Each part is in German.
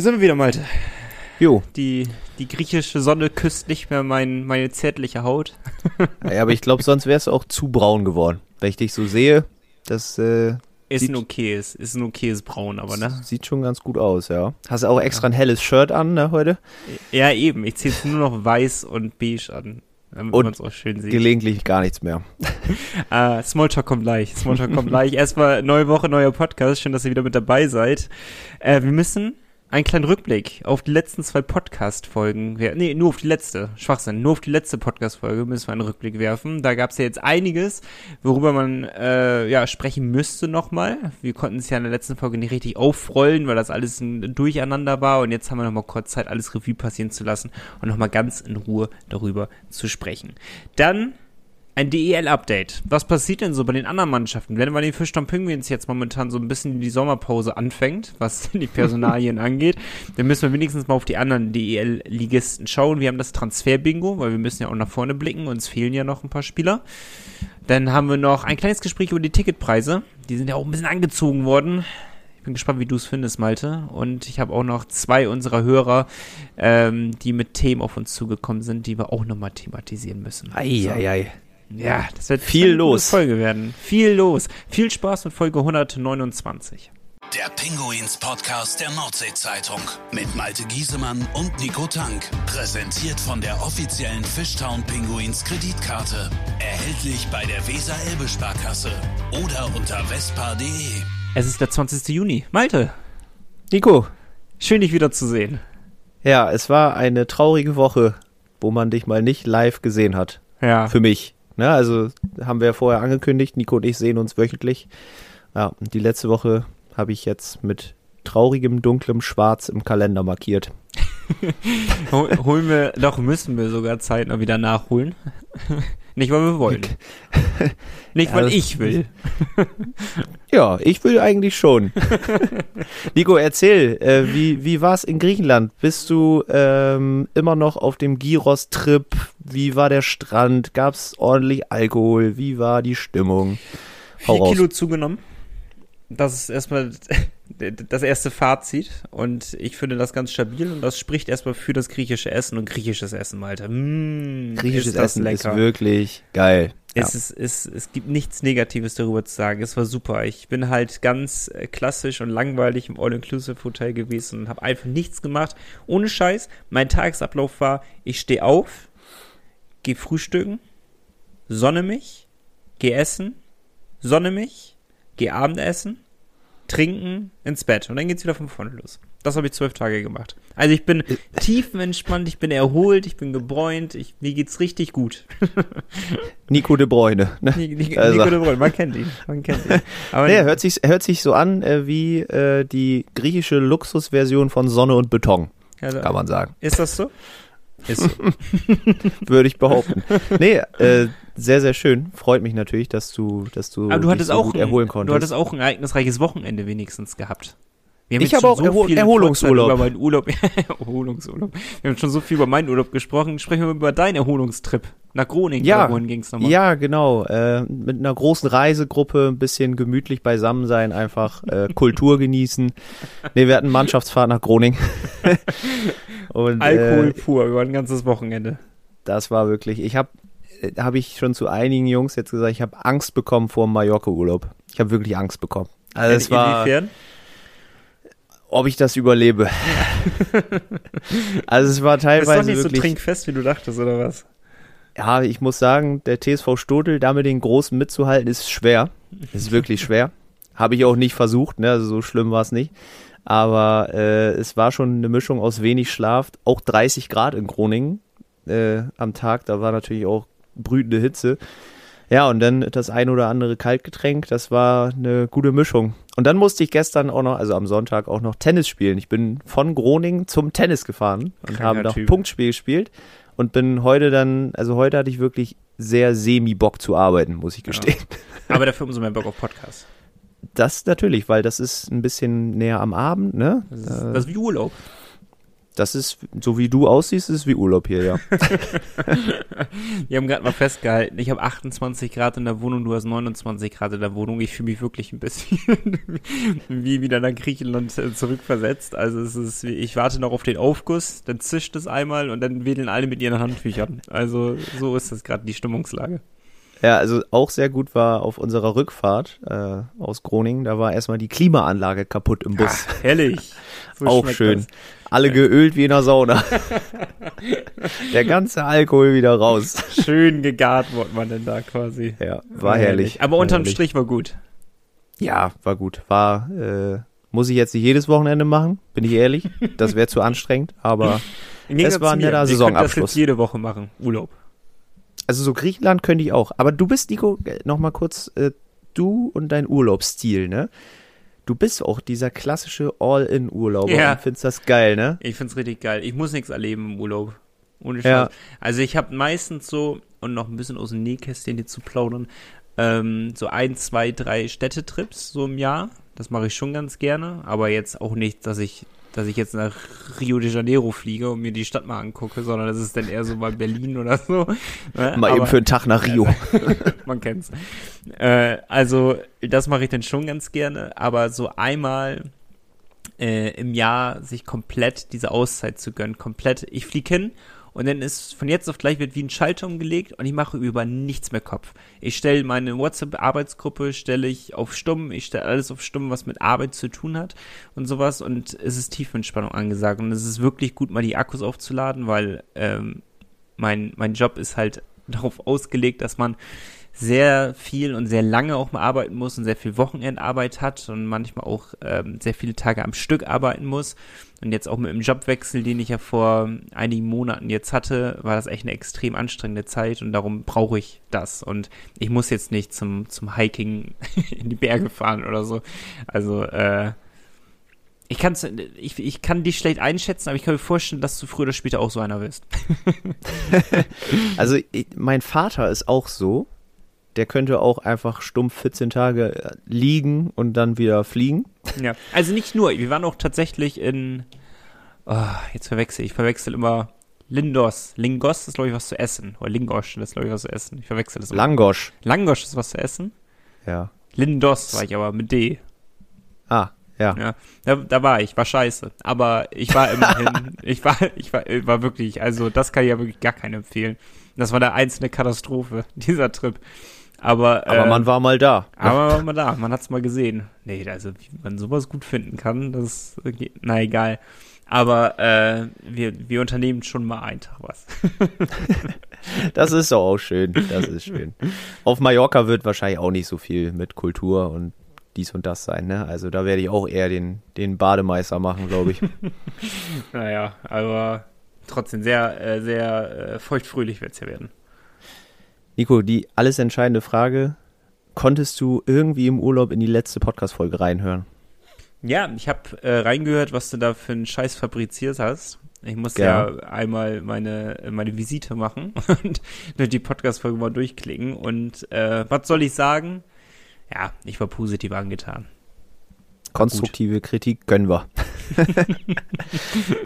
Hier sind wir wieder, Malte. Jo. Die, die griechische Sonne küsst nicht mehr mein, meine zärtliche Haut. Ja, aber ich glaube, sonst wärst du auch zu braun geworden. Wenn ich dich so sehe, das äh, Ist ein okayes, ist ein okayes Braun, aber ne? sieht schon ganz gut aus, ja. Hast du auch extra ein helles Shirt an, ne, heute? Ja, eben. Ich ziehe jetzt nur noch weiß und beige an. Damit Und man es auch schön sieht. Gelegentlich gar nichts mehr. Ah, Smalltalk kommt gleich. Smalltalk kommt gleich. Erstmal neue Woche, neuer Podcast. Schön, dass ihr wieder mit dabei seid. Äh, wir müssen einen kleinen Rückblick auf die letzten zwei Podcast-Folgen. Nee, nur auf die letzte. Schwachsinn. Nur auf die letzte Podcast-Folge müssen wir einen Rückblick werfen. Da gab es ja jetzt einiges, worüber man äh, ja sprechen müsste nochmal. Wir konnten es ja in der letzten Folge nicht richtig aufrollen, weil das alles ein Durcheinander war. Und jetzt haben wir nochmal kurz Zeit, alles Revue passieren zu lassen und nochmal ganz in Ruhe darüber zu sprechen. Dann ein DEL-Update. Was passiert denn so bei den anderen Mannschaften? Wenn bei den Fischtown Penguins jetzt momentan so ein bisschen die Sommerpause anfängt, was die Personalien angeht, dann müssen wir wenigstens mal auf die anderen DEL-Ligisten schauen. Wir haben das Transfer-Bingo, weil wir müssen ja auch nach vorne blicken. Uns fehlen ja noch ein paar Spieler. Dann haben wir noch ein kleines Gespräch über die Ticketpreise. Die sind ja auch ein bisschen angezogen worden. Ich bin gespannt, wie du es findest, Malte. Und ich habe auch noch zwei unserer Hörer, ähm, die mit Themen auf uns zugekommen sind, die wir auch nochmal thematisieren müssen. So. Eieiei. Ja, das wird Viel los. Folge werden. Viel los. Viel Spaß mit Folge 129. Der Pinguins Podcast der Nordsee-Zeitung mit Malte Giesemann und Nico Tank. Präsentiert von der offiziellen Fishtown Pinguins Kreditkarte. Erhältlich bei der Weser-Elbe-Sparkasse oder unter vespa.de. Es ist der 20. Juni. Malte, Nico, schön dich wieder zu sehen. ja, es war eine traurige Woche, wo man dich mal nicht live gesehen hat. Ja. Für mich. Ne, also haben wir ja vorher angekündigt, Nico und ich sehen uns wöchentlich. Ja, die letzte Woche habe ich jetzt mit traurigem, dunklem Schwarz im Kalender markiert. Hol, holen wir, doch müssen wir sogar zeitnah wieder nachholen. Nicht, weil wir wollen. Nicht, Ja, weil ich will. Ja, ich will eigentlich schon. Nico, erzähl, äh, wie, wie war es in Griechenland? Bist du ähm, immer noch auf dem Gyros-Trip? Wie war der Strand? Gab es ordentlich Alkohol? Wie war die Stimmung? Hau Vier raus. Kilo zugenommen. Das ist erstmal das erste Fazit. Und ich finde das ganz stabil. Und das spricht erstmal für das griechische Essen und griechisches Essen, Malte. Mmh, Griechisches ist das Essen ist lecker. wirklich geil. Ja. Es, ist, es, es gibt nichts Negatives darüber zu sagen. Es war super. Ich bin halt ganz äh, klassisch und langweilig im All-Inclusive-Hotel gewesen und habe einfach nichts gemacht. Ohne Scheiß. Mein Tagesablauf war, ich stehe auf, gehe frühstücken, sonne mich, gehe essen, sonne mich, gehe Abendessen, trinken, ins Bett. Und dann geht's wieder von vorne los. Das habe ich zwölf Tage gemacht. Also ich bin tiefenentspannt, ich bin erholt, ich bin gebräunt, ich, mir geht's richtig gut. Nico de Bruyne. Ne? Nico, Also- Nico de Bruyne, man kennt ihn. Man kennt ihn. Aber Nee, hört sich, hört sich so an äh, wie äh, die griechische Luxusversion von Sonne und Beton, also, kann man sagen. ist das so? Ist so. Würde ich behaupten. Nee, äh, sehr, sehr schön. Freut mich natürlich, dass du, dass du, Aber du dich hattest so auch ein, erholen du konntest. hattest auch ein ereignisreiches Wochenende wenigstens gehabt. Ich habe auch viel in Erholungsurlaub. Über meinen Urlaub. Erholungsurlaub. Wir haben schon so viel über meinen Urlaub gesprochen. Sprechen wir über deinen Erholungstrip nach Groningen. Ja. wohin ging's nochmal? Ja, genau. Äh, mit einer großen Reisegruppe ein bisschen gemütlich beisammen sein, einfach äh, Kultur genießen. Nee, wir hatten Mannschaftsfahrt nach Groningen. Und Alkohol Äh, pur über ein ganzes Wochenende. das war wirklich, ich habe habe ich schon zu einigen Jungs jetzt gesagt, ich habe Angst bekommen vor dem Mallorca-Urlaub. Ich habe wirklich Angst bekommen. Also es war, Inwiefern? ob ich das überlebe. also es war Ist doch teilweise nicht so wirklich, trinkfest, wie du dachtest, oder was? ja, ich muss sagen, der TSV Stotel, da mit den Großen mitzuhalten, ist schwer. Ist wirklich schwer. Habe ich auch nicht versucht, ne? also so schlimm war es nicht. Aber äh, es war schon eine Mischung aus wenig Schlaf, auch 30 Grad in Groningen äh, am Tag, da war natürlich auch brütende Hitze. Ja, und dann das ein oder andere Kaltgetränk, das war eine gute Mischung. Und dann musste ich gestern auch noch, also am Sonntag auch noch Tennis spielen. Ich bin von Groningen zum Tennis gefahren und habe noch Typ. Punktspiel gespielt und bin heute dann, also heute hatte ich wirklich sehr semi-Bock zu arbeiten, muss ich gestehen. Aber dafür umso mehr Bock auf Podcast. Das natürlich, weil das ist ein bisschen näher am Abend, ne? Das ist, das ist wie Urlaub. Das ist, so wie du aussiehst, ist wie Urlaub hier, ja. Wir haben gerade mal festgehalten, ich habe 28 Grad in der Wohnung, du hast 29 Grad in der Wohnung. Ich fühle mich wirklich ein bisschen wie wieder nach Griechenland äh, zurückversetzt. Also es ist, ich warte noch auf den Aufguss, dann zischt es einmal und dann wedeln alle mit ihren Handtüchern. Also so ist das gerade die Stimmungslage. Ja, also auch sehr gut war auf unserer Rückfahrt äh, aus Groningen, da war erstmal die Klimaanlage kaputt im Bus. Ach, herrlich. So auch schön. Das. Alle geölt wie in der Sauna. Der ganze Alkohol wieder raus. Schön gegart wurde man denn da quasi. Ja, war herrlich. Aber unterm herrlich. Strich war gut. Ja, war gut. War, äh, muss ich jetzt nicht jedes Wochenende machen, bin ich ehrlich. Das wäre zu anstrengend, aber es war ein netter Saisonabschluss. Ich das jetzt jede Woche machen, Urlaub. Also so Griechenland könnte ich auch. Aber du bist, Nico, äh, noch mal kurz, äh, du und dein Urlaubsstil, ne? Du bist auch dieser klassische All-in-Urlauber ja. und findest das geil, ne? Ich find's richtig geil. Ich muss nichts erleben im Urlaub. Ohne Scheiß. Ja. Also ich habe meistens so, und noch ein bisschen aus dem Nähkästchen hier zu plaudern, ähm, so ein, zwei, drei Städtetrips so im Jahr. Das mache ich schon ganz gerne, aber jetzt auch nicht, dass ich dass ich jetzt nach Rio de Janeiro fliege und mir die Stadt mal angucke, sondern das ist dann eher so bei Berlin oder so. Ne? Mal Aber, eben für einen Tag nach Rio. man kennt's. Äh, also das mache ich dann schon ganz gerne, aber so einmal äh, im Jahr sich komplett diese Auszeit zu gönnen, komplett. Ich fliege hin und dann ist von jetzt auf gleich wird wie ein Schalter umgelegt und ich mache über nichts mehr Kopf. Ich stelle meine WhatsApp-Arbeitsgruppe, stelle ich auf Stumm, ich stelle alles auf Stumm, was mit Arbeit zu tun hat und sowas und es ist Tiefenentspannung angesagt und es ist wirklich gut, mal die Akkus aufzuladen, weil ähm, mein, mein Job ist halt darauf ausgelegt, dass man sehr viel und sehr lange auch mal arbeiten muss und sehr viel Wochenendarbeit hat und manchmal auch ähm, sehr viele Tage am Stück arbeiten muss. Und jetzt auch mit dem Jobwechsel, den ich ja vor einigen Monaten jetzt hatte, war das echt eine extrem anstrengende Zeit und darum brauche ich das. Und ich muss jetzt nicht zum, zum Hiking in die Berge fahren oder so. Also, äh, ich, kann's, ich, ich kann dich schlecht einschätzen, aber ich kann mir vorstellen, dass du früher oder später auch so einer wirst. also ich, mein Vater ist auch so der könnte auch einfach stumpf 14 Tage äh, liegen und dann wieder fliegen. Ja, also nicht nur, wir waren auch tatsächlich in, oh, jetzt verwechsel ich, verwechsel immer Lindos. Lingos ist, glaube ich, was zu essen. Oder Lingosch, das ist, glaube ich, was zu essen. Ich verwechsel das. Langosch. Langosch ist was zu essen? Ja. Lindos war ich aber mit D. Ah, ja. Ja, da, da war ich, war scheiße. Aber ich war immerhin, ich war, ich war, war wirklich, also das kann ich ja wirklich gar keinen empfehlen. Das war der einzelne Katastrophe, dieser Trip. Aber, aber äh, man war mal da. Aber man war mal da, man hat es mal gesehen. Nee, also wie man sowas gut finden kann, das na egal. Aber äh, wir, wir unternehmen schon mal einen Tag was. das ist doch auch schön. Das ist schön. Auf Mallorca wird wahrscheinlich auch nicht so viel mit Kultur und dies und das sein, ne? Also da werde ich auch eher den, den Bademeister machen, glaube ich. naja, aber trotzdem sehr, äh, sehr äh, feuchtfröhlich wird es ja werden. Nico, die alles entscheidende Frage. Konntest du irgendwie im Urlaub in die letzte Podcast-Folge reinhören? Ja, ich habe äh, reingehört, was du da für einen Scheiß fabriziert hast. Ich muss ja, ja einmal meine, meine Visite machen und durch die Podcast-Folge mal durchklicken. Und äh, was soll ich sagen? Ja, ich war positiv angetan. Konstruktive gut. Kritik gönnen wir.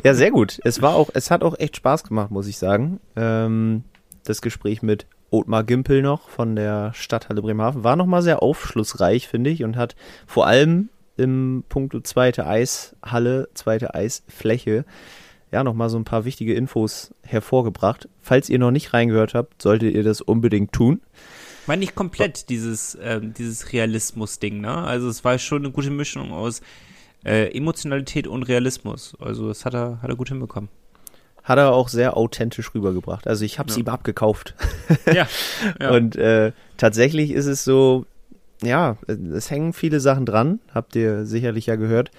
ja, sehr gut. Es war auch, es hat auch echt Spaß gemacht, muss ich sagen. Ähm, das Gespräch mit Otmar Gimpel noch von der Stadthalle Bremerhaven. War nochmal sehr aufschlussreich, finde ich, und hat vor allem im Punkto zweite Eishalle, zweite Eisfläche, ja, nochmal so ein paar wichtige Infos hervorgebracht. Falls ihr noch nicht reingehört habt, solltet ihr das unbedingt tun. Ich meine nicht komplett dieses, ähm, dieses Realismus-Ding, ne? Also es war schon eine gute Mischung aus äh, Emotionalität und Realismus. Also das hat er, hat er gut hinbekommen hat er auch sehr authentisch rübergebracht. Also ich habe es ja. ihm abgekauft. ja, ja. Und äh, tatsächlich ist es so, ja, es hängen viele Sachen dran, habt ihr sicherlich ja gehört.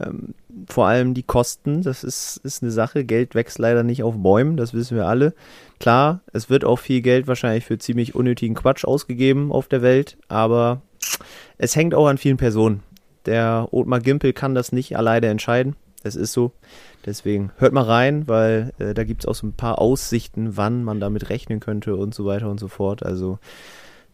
Ähm, vor allem die Kosten, das ist, ist eine Sache. Geld wächst leider nicht auf Bäumen, das wissen wir alle. Klar, es wird auch viel Geld wahrscheinlich für ziemlich unnötigen Quatsch ausgegeben auf der Welt, aber es hängt auch an vielen Personen. Der Otmar Gimpel kann das nicht alleine entscheiden. Es ist so. Deswegen hört mal rein, weil äh, da gibt es auch so ein paar Aussichten, wann man damit rechnen könnte und so weiter und so fort. Also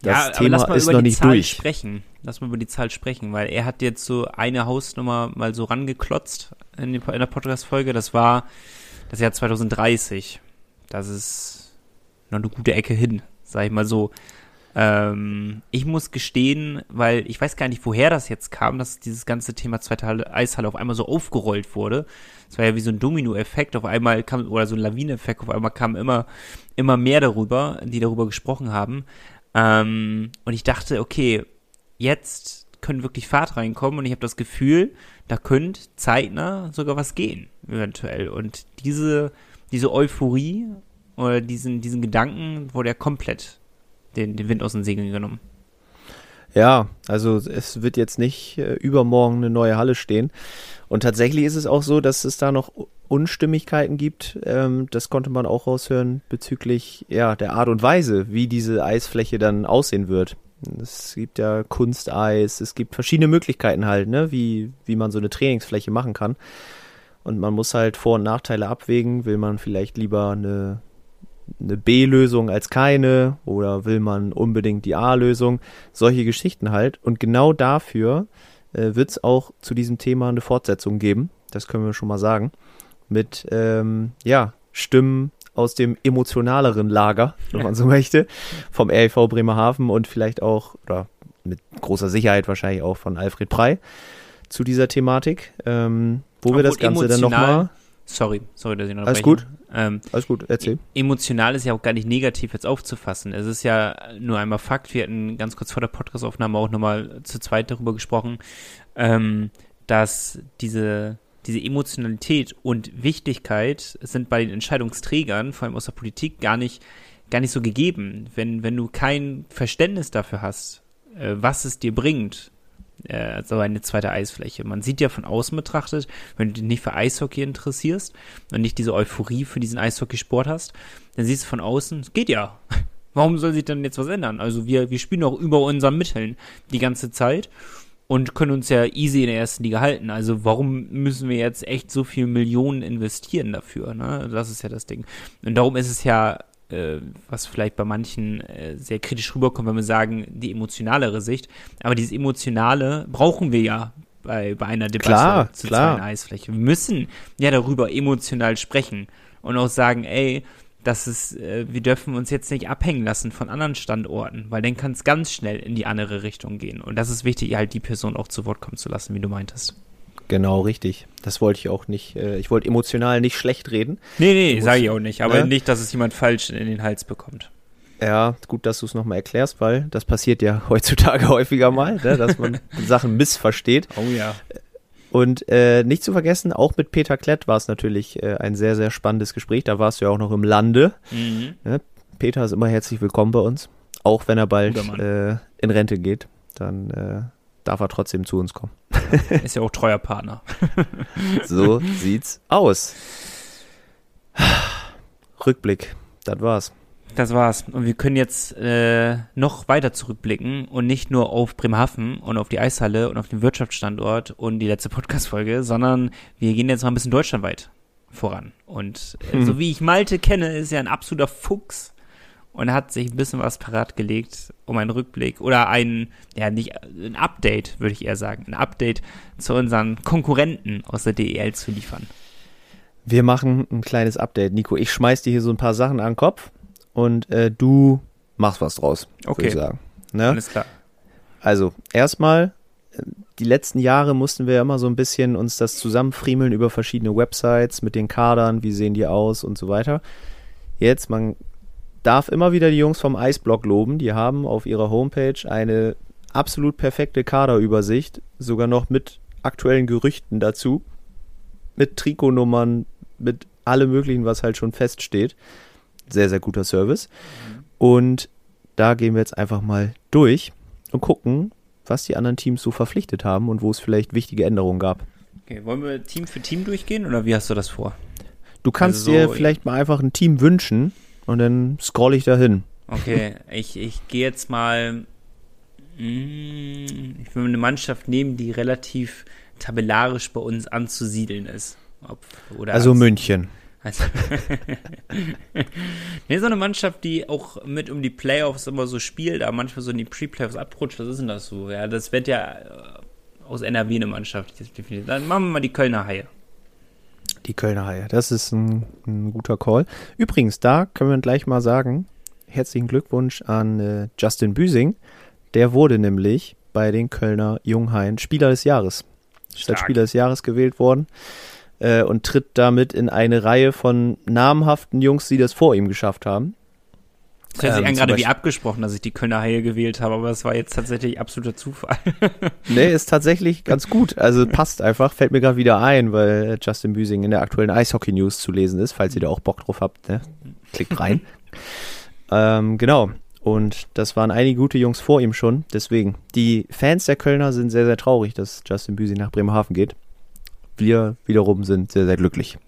Das ja, Thema lass mal ist über noch die nicht Zahl durch. sprechen. Lass mal über die Zahl sprechen, weil er hat jetzt so eine Hausnummer mal so rangeklotzt in, die, in der Podcast-Folge. Das war das Jahr 2030. Das ist noch eine gute Ecke hin, sag ich mal so. Ähm, ich muss gestehen, weil ich weiß gar nicht, woher das jetzt kam, dass dieses ganze Thema zweite Halle, Eishalle auf einmal so aufgerollt wurde. Es war ja wie so ein Domino-Effekt. Auf einmal kam, oder so ein Lawineffekt, auf einmal kam immer, immer mehr darüber, die darüber gesprochen haben. Ähm, und ich dachte, okay, jetzt können wirklich Fahrt reinkommen und ich habe das Gefühl, da könnte zeitnah sogar was gehen, eventuell. Und diese, diese Euphorie oder diesen, diesen Gedanken wurde ja komplett den, den Wind aus den Segeln genommen. Ja, also es wird jetzt nicht äh, übermorgen eine neue Halle stehen. Und tatsächlich ist es auch so, dass es da noch Unstimmigkeiten gibt. Ähm, das konnte man auch raushören bezüglich ja, der Art und Weise, wie diese Eisfläche dann aussehen wird. Es gibt ja Kunsteis, es gibt verschiedene Möglichkeiten halt, ne, wie, wie man so eine Trainingsfläche machen kann. Und man muss halt Vor- und Nachteile abwägen. Will man vielleicht lieber eine, eine B-Lösung als keine oder will man unbedingt die A-Lösung? Solche Geschichten halt. Und genau dafür äh, wird es auch zu diesem Thema eine Fortsetzung geben. Das können wir schon mal sagen. Mit, ähm, ja, Stimmen aus dem emotionaleren Lager, wenn man so möchte, vom REV Bremerhaven und vielleicht auch, oder mit großer Sicherheit wahrscheinlich auch von Alfred Prey zu dieser Thematik, ähm, wo wir das Obwohl Ganze dann nochmal. Sorry, sorry, dass ich noch Alles unterbreche. Ähm, Alles gut, erzähl. emotional ist ja auch gar nicht negativ jetzt aufzufassen. Es ist ja nur einmal Fakt. Wir hatten ganz kurz vor der Podcastaufnahme auch nochmal zu zweit darüber gesprochen, ähm, dass diese, diese Emotionalität und Wichtigkeit sind bei den Entscheidungsträgern, vor allem aus der Politik, gar nicht, gar nicht so gegeben. Wenn, wenn du kein Verständnis dafür hast, äh, was es dir bringt, äh, so eine zweite Eisfläche. Man sieht ja von außen betrachtet, wenn du dich nicht für Eishockey interessierst und nicht diese Euphorie für diesen Eishockeysport hast, dann siehst du von außen, es geht ja. Warum soll sich denn jetzt was ändern? Also wir, wir spielen auch über unseren Mitteln die ganze Zeit und können uns ja easy in der ersten Liga halten. Also warum müssen wir jetzt echt so viel Millionen investieren dafür? Ne? Das ist ja das Ding. Und darum ist es ja, äh, was vielleicht bei manchen äh, sehr kritisch rüberkommt, wenn wir sagen, die emotionalere Sicht. Aber dieses Emotionale brauchen wir ja bei, bei einer Debatte Klar, zu klar. zweiten Eisfläche. Wir müssen ja darüber emotional sprechen und auch sagen, ey, dass es, äh, wir dürfen uns jetzt nicht abhängen lassen von anderen Standorten, weil dann kann es ganz schnell in die andere Richtung gehen. Und das ist wichtig, halt die Person auch zu Wort kommen zu lassen, wie du meintest. Genau, richtig. Das wollte ich auch nicht. Äh, ich wollte emotional nicht schlecht reden. Nee, nee, sage ich auch nicht, aber ne? nicht, dass es jemand falsch in den Hals bekommt. Ja, gut, dass du es nochmal erklärst, weil das passiert ja heutzutage häufiger mal, ne, dass man Sachen missversteht. Oh ja. Und äh, nicht zu vergessen, auch mit Peter Klett war es natürlich äh, ein sehr, sehr spannendes Gespräch. Da warst du ja auch noch im Lande. Mhm. Peter ist immer herzlich willkommen bei uns. Auch wenn er bald äh, in Rente geht, dann äh, darf er trotzdem zu uns kommen. Ist ja auch treuer Partner. So sieht's aus. Rückblick, das war's. Das war's. Und wir können jetzt äh, noch weiter zurückblicken und nicht nur auf Bremerhaven und auf die Eishalle und auf den Wirtschaftsstandort und die letzte Podcast-Folge, sondern wir gehen jetzt mal ein bisschen deutschlandweit voran. Und äh, Hm. so wie ich Malte kenne, ist er ein absoluter Fuchs und hat sich ein bisschen was parat gelegt, um einen Rückblick oder ein, ja, nicht ein Update, würde ich eher sagen, ein Update zu unseren Konkurrenten aus der DEL zu liefern. Wir machen ein kleines Update, Nico. Ich schmeiß dir hier so ein paar Sachen an den Kopf und äh, du machst was draus, würde Okay. ich sagen. Ne? Alles klar. Also, erstmal, die letzten Jahre mussten wir ja immer so ein bisschen uns das zusammenfriemeln über verschiedene Websites mit den Kadern, wie sehen die aus und so weiter. Jetzt, man darf immer wieder die Jungs vom Eisblock loben. Die haben auf ihrer Homepage eine absolut perfekte Kaderübersicht, sogar noch mit aktuellen Gerüchten dazu, mit Trikotnummern, mit allem möglichen, was halt schon feststeht. Sehr, sehr guter Service. Und da gehen wir jetzt einfach mal durch und gucken, was die anderen Teams so verpflichtet haben und wo es vielleicht wichtige Änderungen gab. Okay, wollen wir Team für Team durchgehen oder wie hast du das vor? Du kannst Also so- dir vielleicht mal einfach ein Team wünschen und dann scroll ich dahin. Okay, ich, ich gehe jetzt mal. mm, Ich will eine Mannschaft nehmen, die relativ tabellarisch bei uns anzusiedeln ist. Ob, Also als- München. Also nee, so eine Mannschaft, die auch mit um die Playoffs immer so spielt, aber manchmal so in die Pre-Playoffs abrutscht, was ist denn das so? Ja, das wird ja äh, aus NRW eine Mannschaft. Dann machen wir mal die Kölner Haie. Die Kölner Haie, das ist ein, ein guter Call. Übrigens, da können wir gleich mal sagen, herzlichen Glückwunsch an äh, Justin Büsing. Der wurde nämlich bei den Kölner Junghaien Spieler des Jahres. Ist als Spieler des Jahres gewählt worden äh, und tritt damit in eine Reihe von namhaften Jungs, die das vor ihm geschafft haben. Es hört sich ähm, an gerade wie abgesprochen, dass ich die Kölner Haie gewählt habe, aber es war jetzt tatsächlich absoluter Zufall. nee, ist tatsächlich ganz gut. Also passt einfach, fällt mir gerade wieder ein, weil Justin Büsing in der aktuellen Eishockey News zu lesen ist, falls ihr da auch Bock drauf habt. Ne? Klickt rein. ähm, genau. Und das waren einige gute Jungs vor ihm schon. Deswegen, die Fans der Kölner sind sehr, sehr traurig, dass Justin Büsing nach Bremerhaven geht. Wir wiederum sind sehr, sehr glücklich.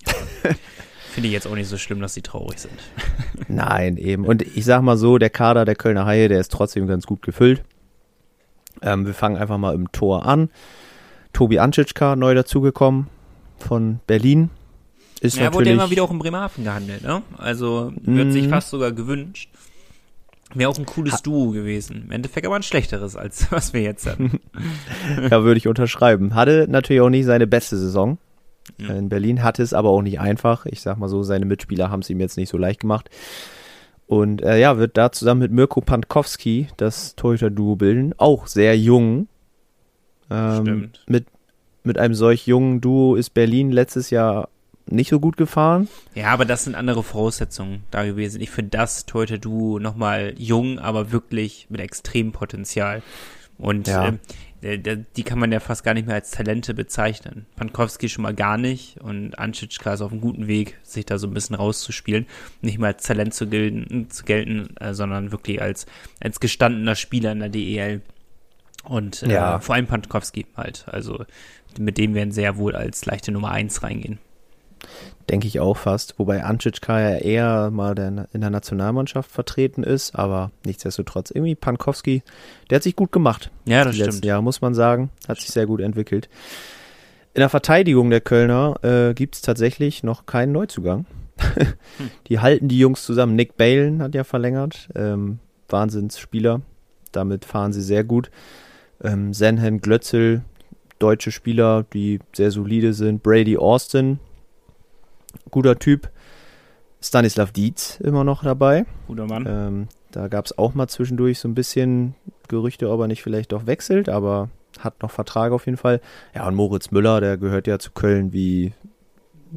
Finde ich jetzt auch nicht so schlimm, dass sie traurig sind. Nein, eben. Und ich sag mal so, der Kader der Kölner Haie, der ist trotzdem ganz gut gefüllt. Ähm, wir fangen einfach mal im Tor an. Tobi Ancicka neu dazugekommen von Berlin. Ist ja, wurde ja immer wieder auch in Bremerhaven gehandelt, ne? Also wird sich mhm. fast sogar gewünscht. Wäre auch ein cooles ha Duo gewesen. Im Endeffekt aber ein schlechteres, als was wir jetzt hatten. ja, würde ich unterschreiben. Hatte natürlich auch nicht seine beste Saison. Ja. In Berlin hatte es aber auch nicht einfach. Ich sag mal so, seine Mitspieler haben es ihm jetzt nicht so leicht gemacht. Und äh, ja, wird da zusammen mit Mirko Pankowski das Torhüter-Duo bilden. Auch sehr jung. Ähm, Stimmt. Mit, mit einem solch jungen Duo ist Berlin letztes Jahr nicht so gut gefahren. Ja, aber das sind andere Voraussetzungen da gewesen. Ich finde das Toyota Duo nochmal jung, aber wirklich mit extremem Potenzial. Und ja. äh, die kann man ja fast gar nicht mehr als Talente bezeichnen. Pankowski schon mal gar nicht und Anschitschka ist auf einem guten Weg, sich da so ein bisschen rauszuspielen. Nicht mehr als Talent zu gelten, zu gelten äh, sondern wirklich als, als gestandener Spieler in der DEL. Und äh, ja. vor allem Pankowski halt. Also mit dem werden sehr wohl als leichte Nummer eins reingehen. Denke ich auch fast. Wobei Ancicka ja eher mal der, in der Nationalmannschaft vertreten ist, aber nichtsdestotrotz irgendwie Pankowski, der hat sich gut gemacht. Ja, das stimmt. Ja, muss man sagen. Hat sich sehr gut entwickelt. In der Verteidigung der Kölner äh, gibt es tatsächlich noch keinen Neuzugang. Die halten die Jungs zusammen. Nick Balen hat ja verlängert. Ähm, Wahnsinnsspieler. Damit fahren sie sehr gut. Ähm, Senhen Glötzel, deutsche Spieler, die sehr solide sind. Brady Austin, guter Typ. Stanislav Dietz immer noch dabei. Guter Mann. Ähm, da gab es auch mal zwischendurch so ein bisschen Gerüchte, ob er nicht vielleicht doch wechselt, aber hat noch Vertrag auf jeden Fall. Ja, und Moritz Müller, der gehört ja zu Köln wie,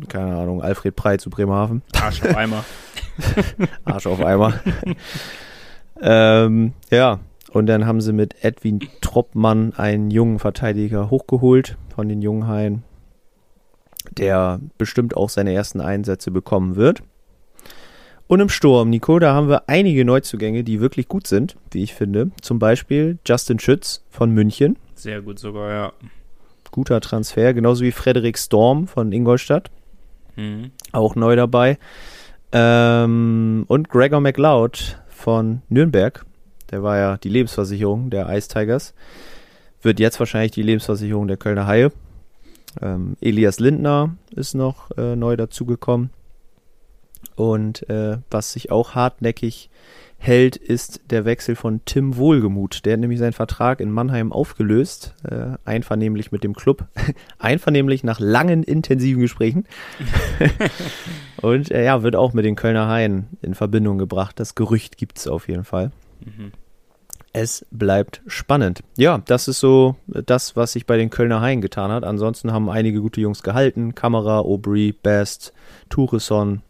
keine Ahnung, Alfred Prey zu Bremerhaven. Arsch auf Eimer. Arsch auf Eimer. ähm, ja, und dann haben sie mit Edwin Troppmann einen jungen Verteidiger hochgeholt von den Junghaien der bestimmt auch seine ersten Einsätze bekommen wird. Und im Sturm, Nico, da haben wir einige Neuzugänge, die wirklich gut sind, wie ich finde. Zum Beispiel Justin Schütz von München. Sehr gut sogar, ja. Guter Transfer, genauso wie Frederik Storm von Ingolstadt. Mhm. Auch neu dabei. Ähm, und Gregor McLeod von Nürnberg. Der war ja die Lebensversicherung der Ice Tigers. Wird jetzt wahrscheinlich die Lebensversicherung der Kölner Haie. Ähm, Elias Lindner ist noch äh, neu dazugekommen. Und äh, was sich auch hartnäckig hält, ist der Wechsel von Tim Wohlgemuth. Der hat nämlich seinen Vertrag in Mannheim aufgelöst, äh, einvernehmlich mit dem Club, einvernehmlich nach langen intensiven Gesprächen. Und äh, ja, wird auch mit den Kölner Haien in Verbindung gebracht. Das Gerücht gibt es auf jeden Fall. Mhm. Es bleibt spannend. Ja, das ist so das, was sich bei den Kölner Haien getan hat. Ansonsten haben einige gute Jungs gehalten. Kamera, Aubry, Best, Tourisson,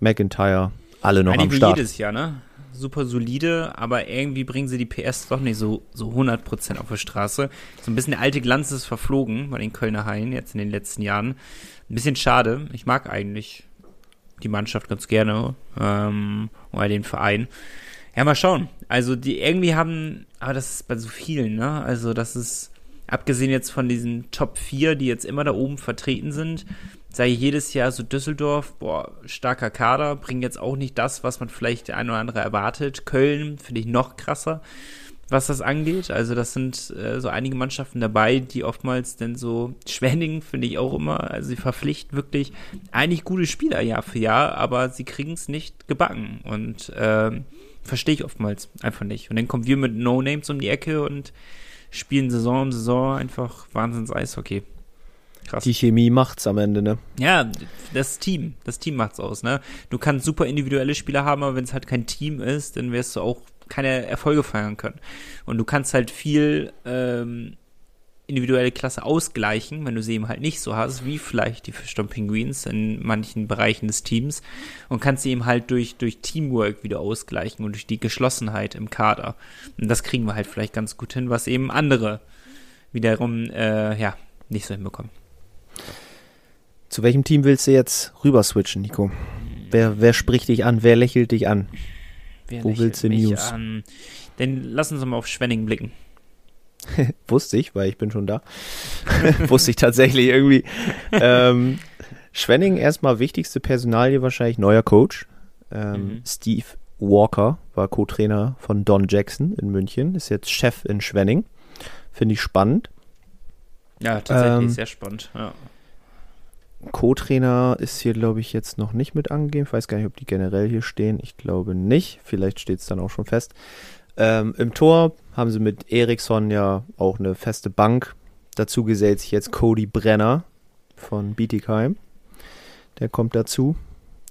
McIntyre, alle noch einige am Start. jedes Jahr, ne? Super solide, aber irgendwie bringen sie die PS doch nicht so, so 100% auf der Straße. So ein bisschen der alte Glanz ist verflogen bei den Kölner Haien jetzt in den letzten Jahren. Ein bisschen schade. Ich mag eigentlich die Mannschaft ganz gerne ähm, oder den Verein. Ja, mal schauen. Also die irgendwie haben, aber das ist bei so vielen, ne? Also das ist, abgesehen jetzt von diesen Top 4, die jetzt immer da oben vertreten sind, sei jedes Jahr so Düsseldorf, boah, starker Kader, bringen jetzt auch nicht das, was man vielleicht der ein oder andere erwartet. Köln finde ich noch krasser. was das angeht. Also das sind äh, so einige Mannschaften dabei, die oftmals denn so Schwenning finde ich auch immer, also sie verpflichten wirklich eigentlich gute Spieler Jahr für Jahr, aber sie kriegen es nicht gebacken und ähm, verstehe ich oftmals einfach nicht. Und dann kommen wir mit No Names um die Ecke und spielen Saison um Saison einfach Wahnsinns Eishockey. Krass. Die Chemie macht's am Ende, ne? Ja, das Team, das Team macht's aus, ne? Du kannst super individuelle Spieler haben, aber wenn es halt kein Team ist, dann wirst du auch keine Erfolge feiern können. Und du kannst halt viel ähm, individuelle Klasse ausgleichen, wenn du sie eben halt nicht so hast, wie vielleicht die Fischton Penguins in manchen Bereichen des Teams und kannst sie eben halt durch, durch Teamwork wieder ausgleichen und durch die Geschlossenheit im Kader. Und das kriegen wir halt vielleicht ganz gut hin, was eben andere wiederum, äh, ja, nicht so hinbekommen. Zu welchem Team willst du jetzt rüber switchen, Nico? Wer, wer spricht dich an? Wer lächelt dich an? Wer Wo willst du News? An? Denn lass uns mal auf Schwenning blicken. Wusste ich, weil ich bin schon da. Wusste ich tatsächlich irgendwie. ähm, Schwenning erstmal wichtigste Personalie wahrscheinlich neuer Coach. Ähm, mhm. Steve Walker war Co-Trainer von Don Jackson in München, ist jetzt Chef in Schwenning. Finde ich spannend. Ja, tatsächlich ähm, sehr spannend. Ja. Co-Trainer ist hier, glaube ich, jetzt noch nicht mit angegeben. Ich weiß gar nicht, ob die generell hier stehen. Ich glaube nicht. Vielleicht steht es dann auch schon fest. Ähm, Im Tor haben sie mit Eriksson ja auch eine feste Bank. Dazu gesellt sich jetzt Cody Brenner von Bietigheim. Der kommt dazu.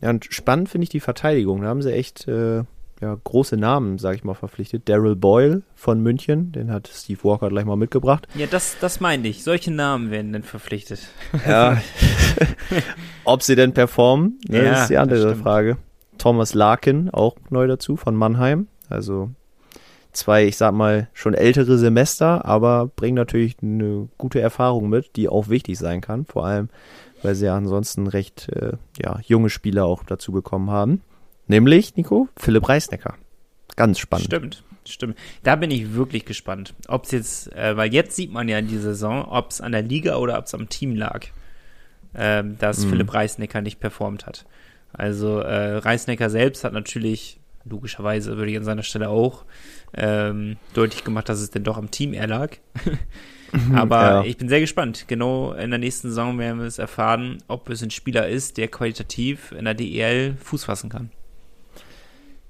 Ja, und spannend finde ich die Verteidigung. Da haben sie echt äh, ja, große Namen, sage ich mal, verpflichtet. Daryl Boyle von München, den hat Steve Walker gleich mal mitgebracht. Ja, das, das meine ich. Solche Namen werden dann verpflichtet. Ja. Ob sie denn performen, ne, ja, ist die andere Frage. Thomas Larkin, auch neu dazu, von Mannheim. Also zwei, ich sag mal, schon ältere Semester, aber bringen natürlich eine gute Erfahrung mit, die auch wichtig sein kann. Vor allem, weil sie ja ansonsten recht äh, ja, junge Spieler auch dazu bekommen haben. Nämlich, Nico, Philipp Reisnecker. Ganz spannend. Stimmt, stimmt. Da bin ich wirklich gespannt. Ob es jetzt, äh, weil jetzt sieht man ja in dieser Saison, ob es an der Liga oder ob es am Team lag, äh, dass mhm. Philipp Reisnecker nicht performt hat. Also äh, Reisnecker selbst hat natürlich, logischerweise würde ich an seiner Stelle auch, ähm, deutlich gemacht, dass es denn doch am Team eher lag. Aber ja. ich bin sehr gespannt. Genau in der nächsten Saison werden wir es erfahren, ob es ein Spieler ist, der qualitativ in der DEL Fuß fassen kann.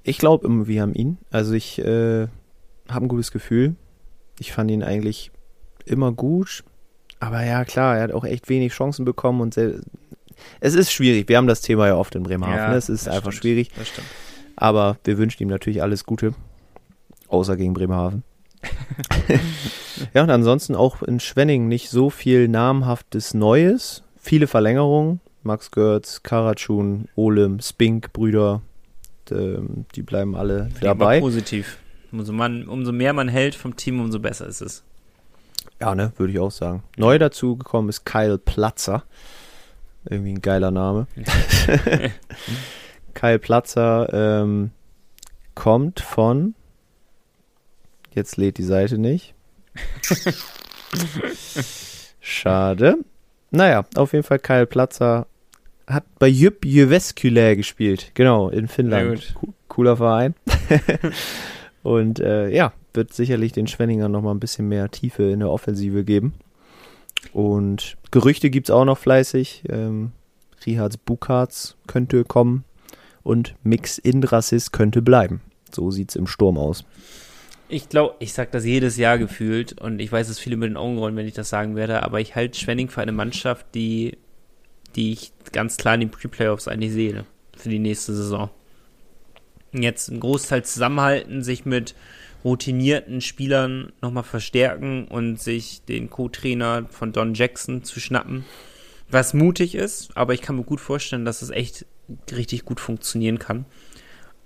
Ich glaube immer, wir haben ihn. Also ich äh, habe ein gutes Gefühl. Ich fand ihn eigentlich immer gut. Aber ja, klar, er hat auch echt wenig Chancen bekommen und es ist schwierig. Wir haben das Thema ja oft in Bremerhaven. Ja, es ist einfach stimmt, schwierig. Aber wir wünschen ihm natürlich alles Gute. Außer gegen Bremerhaven. ja, und ansonsten auch in Schwenning nicht so viel namhaftes Neues. Viele Verlängerungen. Max Görz, Karatschun, Olem, Spink, Brüder, ähm, die bleiben alle Finde dabei. positiv. Umso, man, umso mehr man hält vom Team, umso besser ist es. Ja, ne, würde ich auch sagen. Neu dazu gekommen ist Kyle Platzer. Irgendwie ein geiler Name. Kyle Platzer ähm, kommt von. Jetzt lädt die Seite nicht. Schade. Naja, auf jeden Fall Kyle Platzer hat bei Jyp Jyväskylä gespielt. Genau, in Finnland. Cooler Verein. Und äh, ja, wird sicherlich den Schwenninger nochmal ein bisschen mehr Tiefe in der Offensive geben. Und Gerüchte gibt es auch noch fleißig. Ähm, Rihards Bukarts könnte kommen und Mix Indrasis könnte bleiben. So sieht es im Sturm aus. Ich glaube, ich sage das jedes Jahr gefühlt und ich weiß, dass viele mit den Augen rollen, wenn ich das sagen werde, aber ich halte Schwenning für eine Mannschaft, die die ich ganz klar in den Pre-Playoffs eigentlich sehe für die nächste Saison. Jetzt einen Großteil zusammenhalten, sich mit routinierten Spielern nochmal verstärken und sich den Co-Trainer von Don Jackson zu schnappen, was mutig ist, aber ich kann mir gut vorstellen, dass es echt richtig gut funktionieren kann.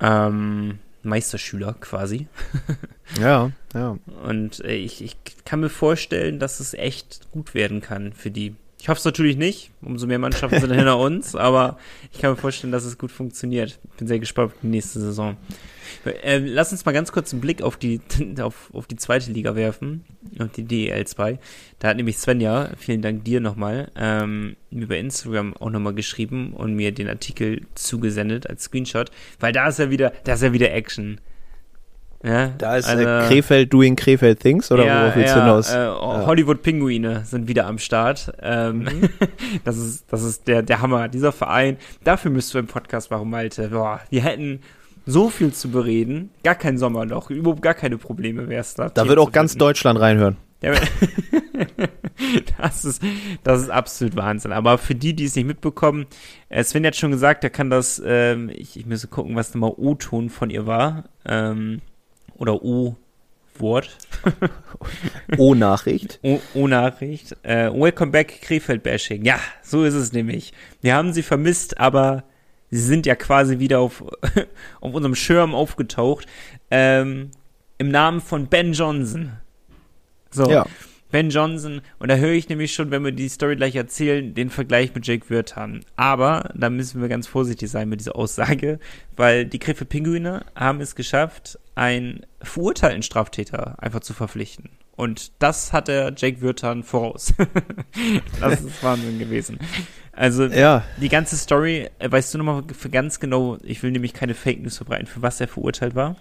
Ähm, Meisterschüler quasi. ja, ja. Und äh, ich, ich kann mir vorstellen, dass es echt gut werden kann für die. Ich hoffe es natürlich nicht. Umso mehr Mannschaften sind hinter uns, aber ich kann mir vorstellen, dass es gut funktioniert. Bin sehr gespannt auf die nächste Saison. Äh, lass uns mal ganz kurz einen Blick auf die, auf, auf die zweite Liga werfen, auf die DEL 2. Da hat nämlich Svenja, vielen Dank dir nochmal, ähm, bei Instagram auch nochmal geschrieben und mir den Artikel zugesendet als Screenshot, weil da ist ja wieder, da ist ja wieder Action. Ja, Da ist also- äh, Krefeld doing Krefeld Things oder ja, worauf willst du ja, hinaus? Äh, Hollywood-Pinguine sind wieder am Start. Ähm, Mhm. das ist, das ist der, der Hammer. Dieser Verein, dafür müsst du einen Podcast machen, Malte. Boah, die hätten so viel zu bereden. Gar kein Sommerloch, überhaupt gar keine Probleme wär's da. da Themen wird auch ganz finden. Deutschland reinhören. Das ist, das ist absolut Wahnsinn. Aber für die, die es nicht mitbekommen, äh, Sven hat schon gesagt, er kann das, ähm, ich, ich müsste gucken, was nochmal O-Ton von ihr war. Ähm, oder O-Wort. O-Nachricht. O-Nachricht. Äh, welcome back, Krefeld-Bashing. Ja, so ist es nämlich. Wir haben sie vermisst, aber sie sind ja quasi wieder auf, auf unserem Schirm aufgetaucht. Ähm, Im Namen von Ben Johnson. So. Ja. Ben Johnson, und da höre ich nämlich schon, wenn wir die Story gleich erzählen, den Vergleich mit Jake Wirth haben. Aber da müssen wir ganz vorsichtig sein mit dieser Aussage, weil die Krefeld Pinguine haben es geschafft, einen verurteilten Straftäter einfach zu verpflichten. Und das hat der Jake Wirtan voraus. das ist Wahnsinn gewesen. Also Ja, die ganze Story, äh, weißt du nochmal für ganz genau, ich will nämlich keine Fake News verbreiten, für was er verurteilt war?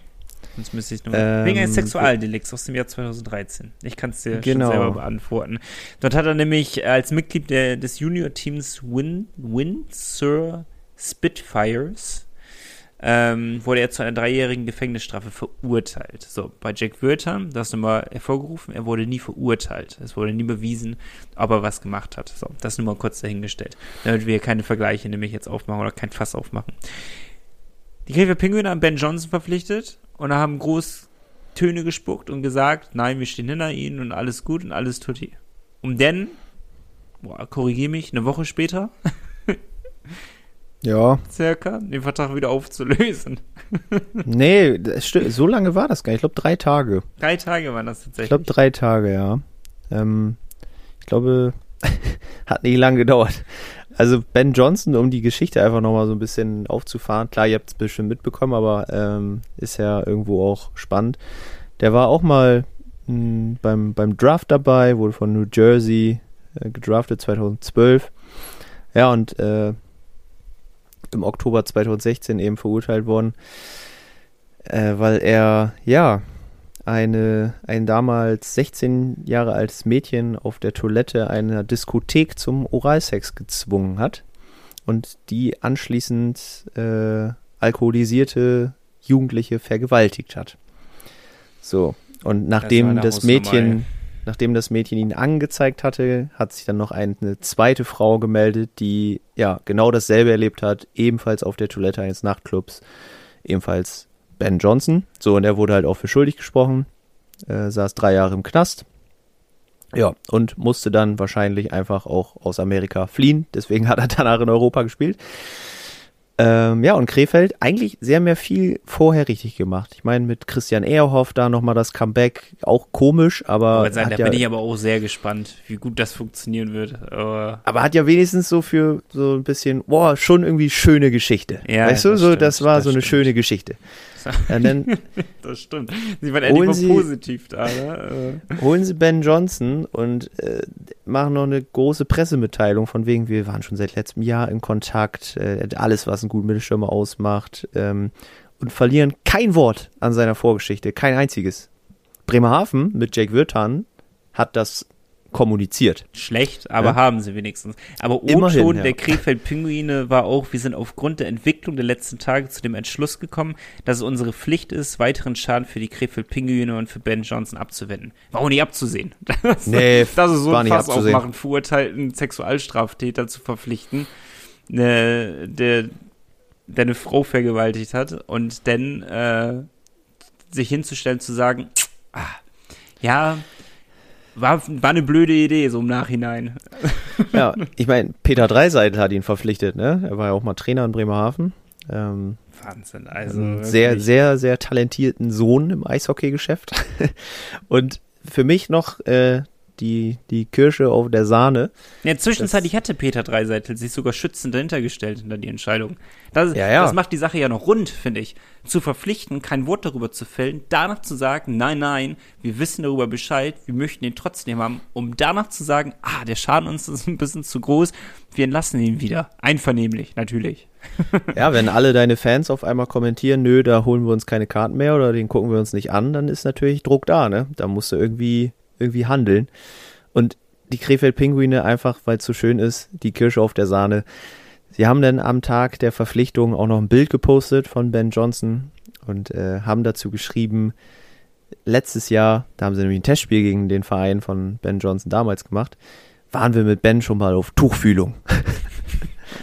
Sonst müsste ich nochmal. Ähm, Wegen eines Sexualdelikts aus dem Jahr 2013. Ich kann es dir Genau. schon selber beantworten. Dort hat er nämlich als Mitglied der, des Junior-Teams Win, Windsor Spitfires ähm, wurde er zu einer dreijährigen Gefängnisstrafe verurteilt. So, bei Jack Wörter, das nochmal hervorgerufen, er wurde nie verurteilt. Es wurde nie bewiesen, ob er was gemacht hat. So, das nur mal kurz dahingestellt. Damit wir keine Vergleiche nämlich jetzt aufmachen oder kein Fass aufmachen. Die Krefeld Pinguine haben Ben Johnson verpflichtet und haben groß Töne gespuckt und gesagt, nein, wir stehen hinter ihnen und alles gut und alles tutti. Um denn, boah, korrigier mich, eine Woche später, ja. circa, den Vertrag wieder aufzulösen. Nee, so lange war das gar nicht. Ich glaube, drei Tage. Drei Tage waren das Ich tatsächlich. glaube, drei Tage, ja. Ähm, ich glaube, hat nicht lang gedauert. Also Ben Johnson, um die Geschichte einfach nochmal so ein bisschen aufzufahren. Klar, ihr habt es bestimmt mitbekommen, aber ähm, ist ja irgendwo auch spannend. Der war auch mal mh, beim, beim Draft dabei, wurde von New Jersey äh, gedraftet 2012. Ja, und äh, im Oktober 2016 eben verurteilt worden, äh, weil er, ja, eine, ein damals 16 Jahre altes Mädchen auf der Toilette einer Diskothek zum Oralsex gezwungen hat und die anschließend äh, alkoholisierte Jugendliche vergewaltigt hat. So, und nachdem das, Hausnummer, Mädchen. Nachdem das Mädchen ihn angezeigt hatte, hat sich dann noch eine zweite Frau gemeldet, die ja genau dasselbe erlebt hat, ebenfalls auf der Toilette eines Nachtclubs, ebenfalls Ben Johnson. So, und er wurde halt auch für schuldig gesprochen, äh, saß drei Jahre im Knast. Ja, und musste dann wahrscheinlich einfach auch aus Amerika fliehen. Deswegen hat er danach in Europa gespielt. Ähm, ja, und Krefeld eigentlich sehr mehr viel vorher richtig gemacht. Ich meine, mit Christian Ehrhoff da nochmal das Comeback, auch komisch, aber, sagen, da ja, bin ich aber auch sehr gespannt, wie gut das funktionieren wird. Aber aber hat ja wenigstens so für so ein bisschen, boah, schon irgendwie schöne Geschichte. Ja, weißt du, das so, stimmt, das war das so eine stimmt. schöne Geschichte. Ja, dann das stimmt. Sie waren Holen endlich Sie- mal positiv da, ne? holen sie Ben Johnson und äh, machen noch eine große Pressemitteilung von wegen, wir waren schon seit letztem Jahr in Kontakt, äh, alles, was einen guten Mittelstürmer ausmacht ähm, und verlieren kein Wort an seiner Vorgeschichte, kein einziges. Bremerhaven mit Jake Wirtan hat das kommuniziert. Schlecht, aber Ja. haben sie wenigstens. Aber O-Ton ja. der Krefeld-Pinguine war auch, wir sind aufgrund der Entwicklung der letzten Tage zu dem Entschluss gekommen, dass es unsere Pflicht ist, weiteren Schaden für die Krefeld-Pinguine und für Ben Johnson abzuwenden. War auch nicht abzusehen. Das, Nee, das ist so ein Fass abzusehen. aufmachen, verurteilten Sexualstraftäter zu verpflichten, ne, der, der eine Frau vergewaltigt hat und dann äh, sich hinzustellen, zu sagen, ah, ja, war, war eine blöde Idee, so im Nachhinein. Ja, ich meine, Peter Dreiseitel hat ihn verpflichtet, ne? Er war ja auch mal Trainer in Bremerhaven. Ähm, Wahnsinn, also. einen sehr, sehr, sehr talentierten Sohn im Eishockeygeschäft. Und für mich noch äh, die, die Kirsche auf der Sahne. Ja, zwischenzeitlich hatte Peter Dreiseitel sich sogar schützend dahinter gestellt hinter die Entscheidung. Das, Ja, ja. das macht die Sache ja noch rund, finde ich. Zu verpflichten, kein Wort darüber zu fällen, danach zu sagen, nein, nein, wir wissen darüber Bescheid, wir möchten ihn trotzdem haben, um danach zu sagen, ah, der Schaden uns ist ein bisschen zu groß, wir entlassen ihn wieder. Einvernehmlich, natürlich. Ja, wenn alle deine Fans auf einmal kommentieren, nö, da holen wir uns keine Karten mehr oder den gucken wir uns nicht an, dann ist natürlich Druck da, ne? Da musst du irgendwie, irgendwie handeln. Und die Krefeld-Pinguine einfach, weil es so schön ist, die Kirsche auf der Sahne. Sie haben dann am Tag der Verpflichtung auch noch ein Bild gepostet von Ben Johnson und äh, haben dazu geschrieben, letztes Jahr, da haben sie nämlich ein Testspiel gegen den Verein von Ben Johnson damals gemacht, waren wir mit Ben schon mal auf Tuchfühlung.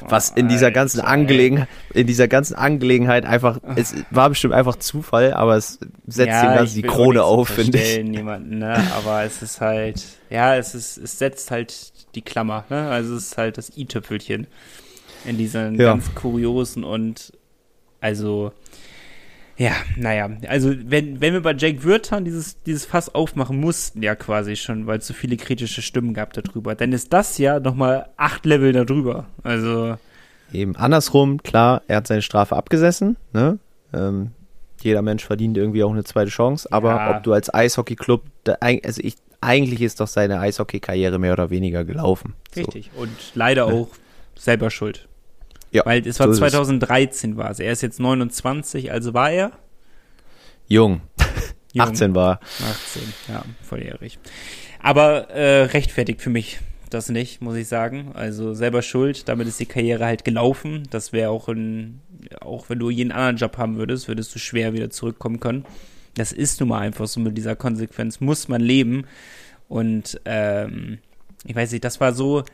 Was in dieser ganzen. Angelegenheit, in dieser ganzen Angelegenheit einfach, es war bestimmt einfach Zufall, aber es setzt dem Ganzen die Krone auf, finde ich. Jemanden, ne? Aber es ist halt, ja, es ist, es setzt halt die Klammer, ne? Also es ist halt das i-Tüpfelchen in diesen Ja. ganz kuriosen und also ja, naja, also wenn, wenn wir bei Jake Würtern dieses, dieses Fass aufmachen mussten, ja quasi schon, weil es so viele kritische Stimmen gab darüber, dann ist das ja nochmal acht Level darüber. Also, Eben andersrum, klar, er hat seine Strafe abgesessen, ne? Ähm, jeder Mensch verdient irgendwie auch eine zweite Chance, aber Ja. ob du als Eishockey-Club, also ich, eigentlich ist doch seine Eishockey-Karriere mehr oder weniger gelaufen. So. richtig. Und leider auch selber schuld. Ja, Weil es war so ist es. 2013 war es. Er ist jetzt 29, also war er Jung. Jung. 18 war. 18, ja, volljährig. Aber äh, rechtfertigt für mich das nicht, muss ich sagen. Also selber schuld, damit ist die Karriere halt gelaufen. Das wäre auch ein, auch wenn du jeden anderen Job haben würdest, würdest du schwer wieder zurückkommen können. Das ist nun mal einfach so mit dieser Konsequenz, muss man leben. Und ähm, ich weiß nicht, das war so,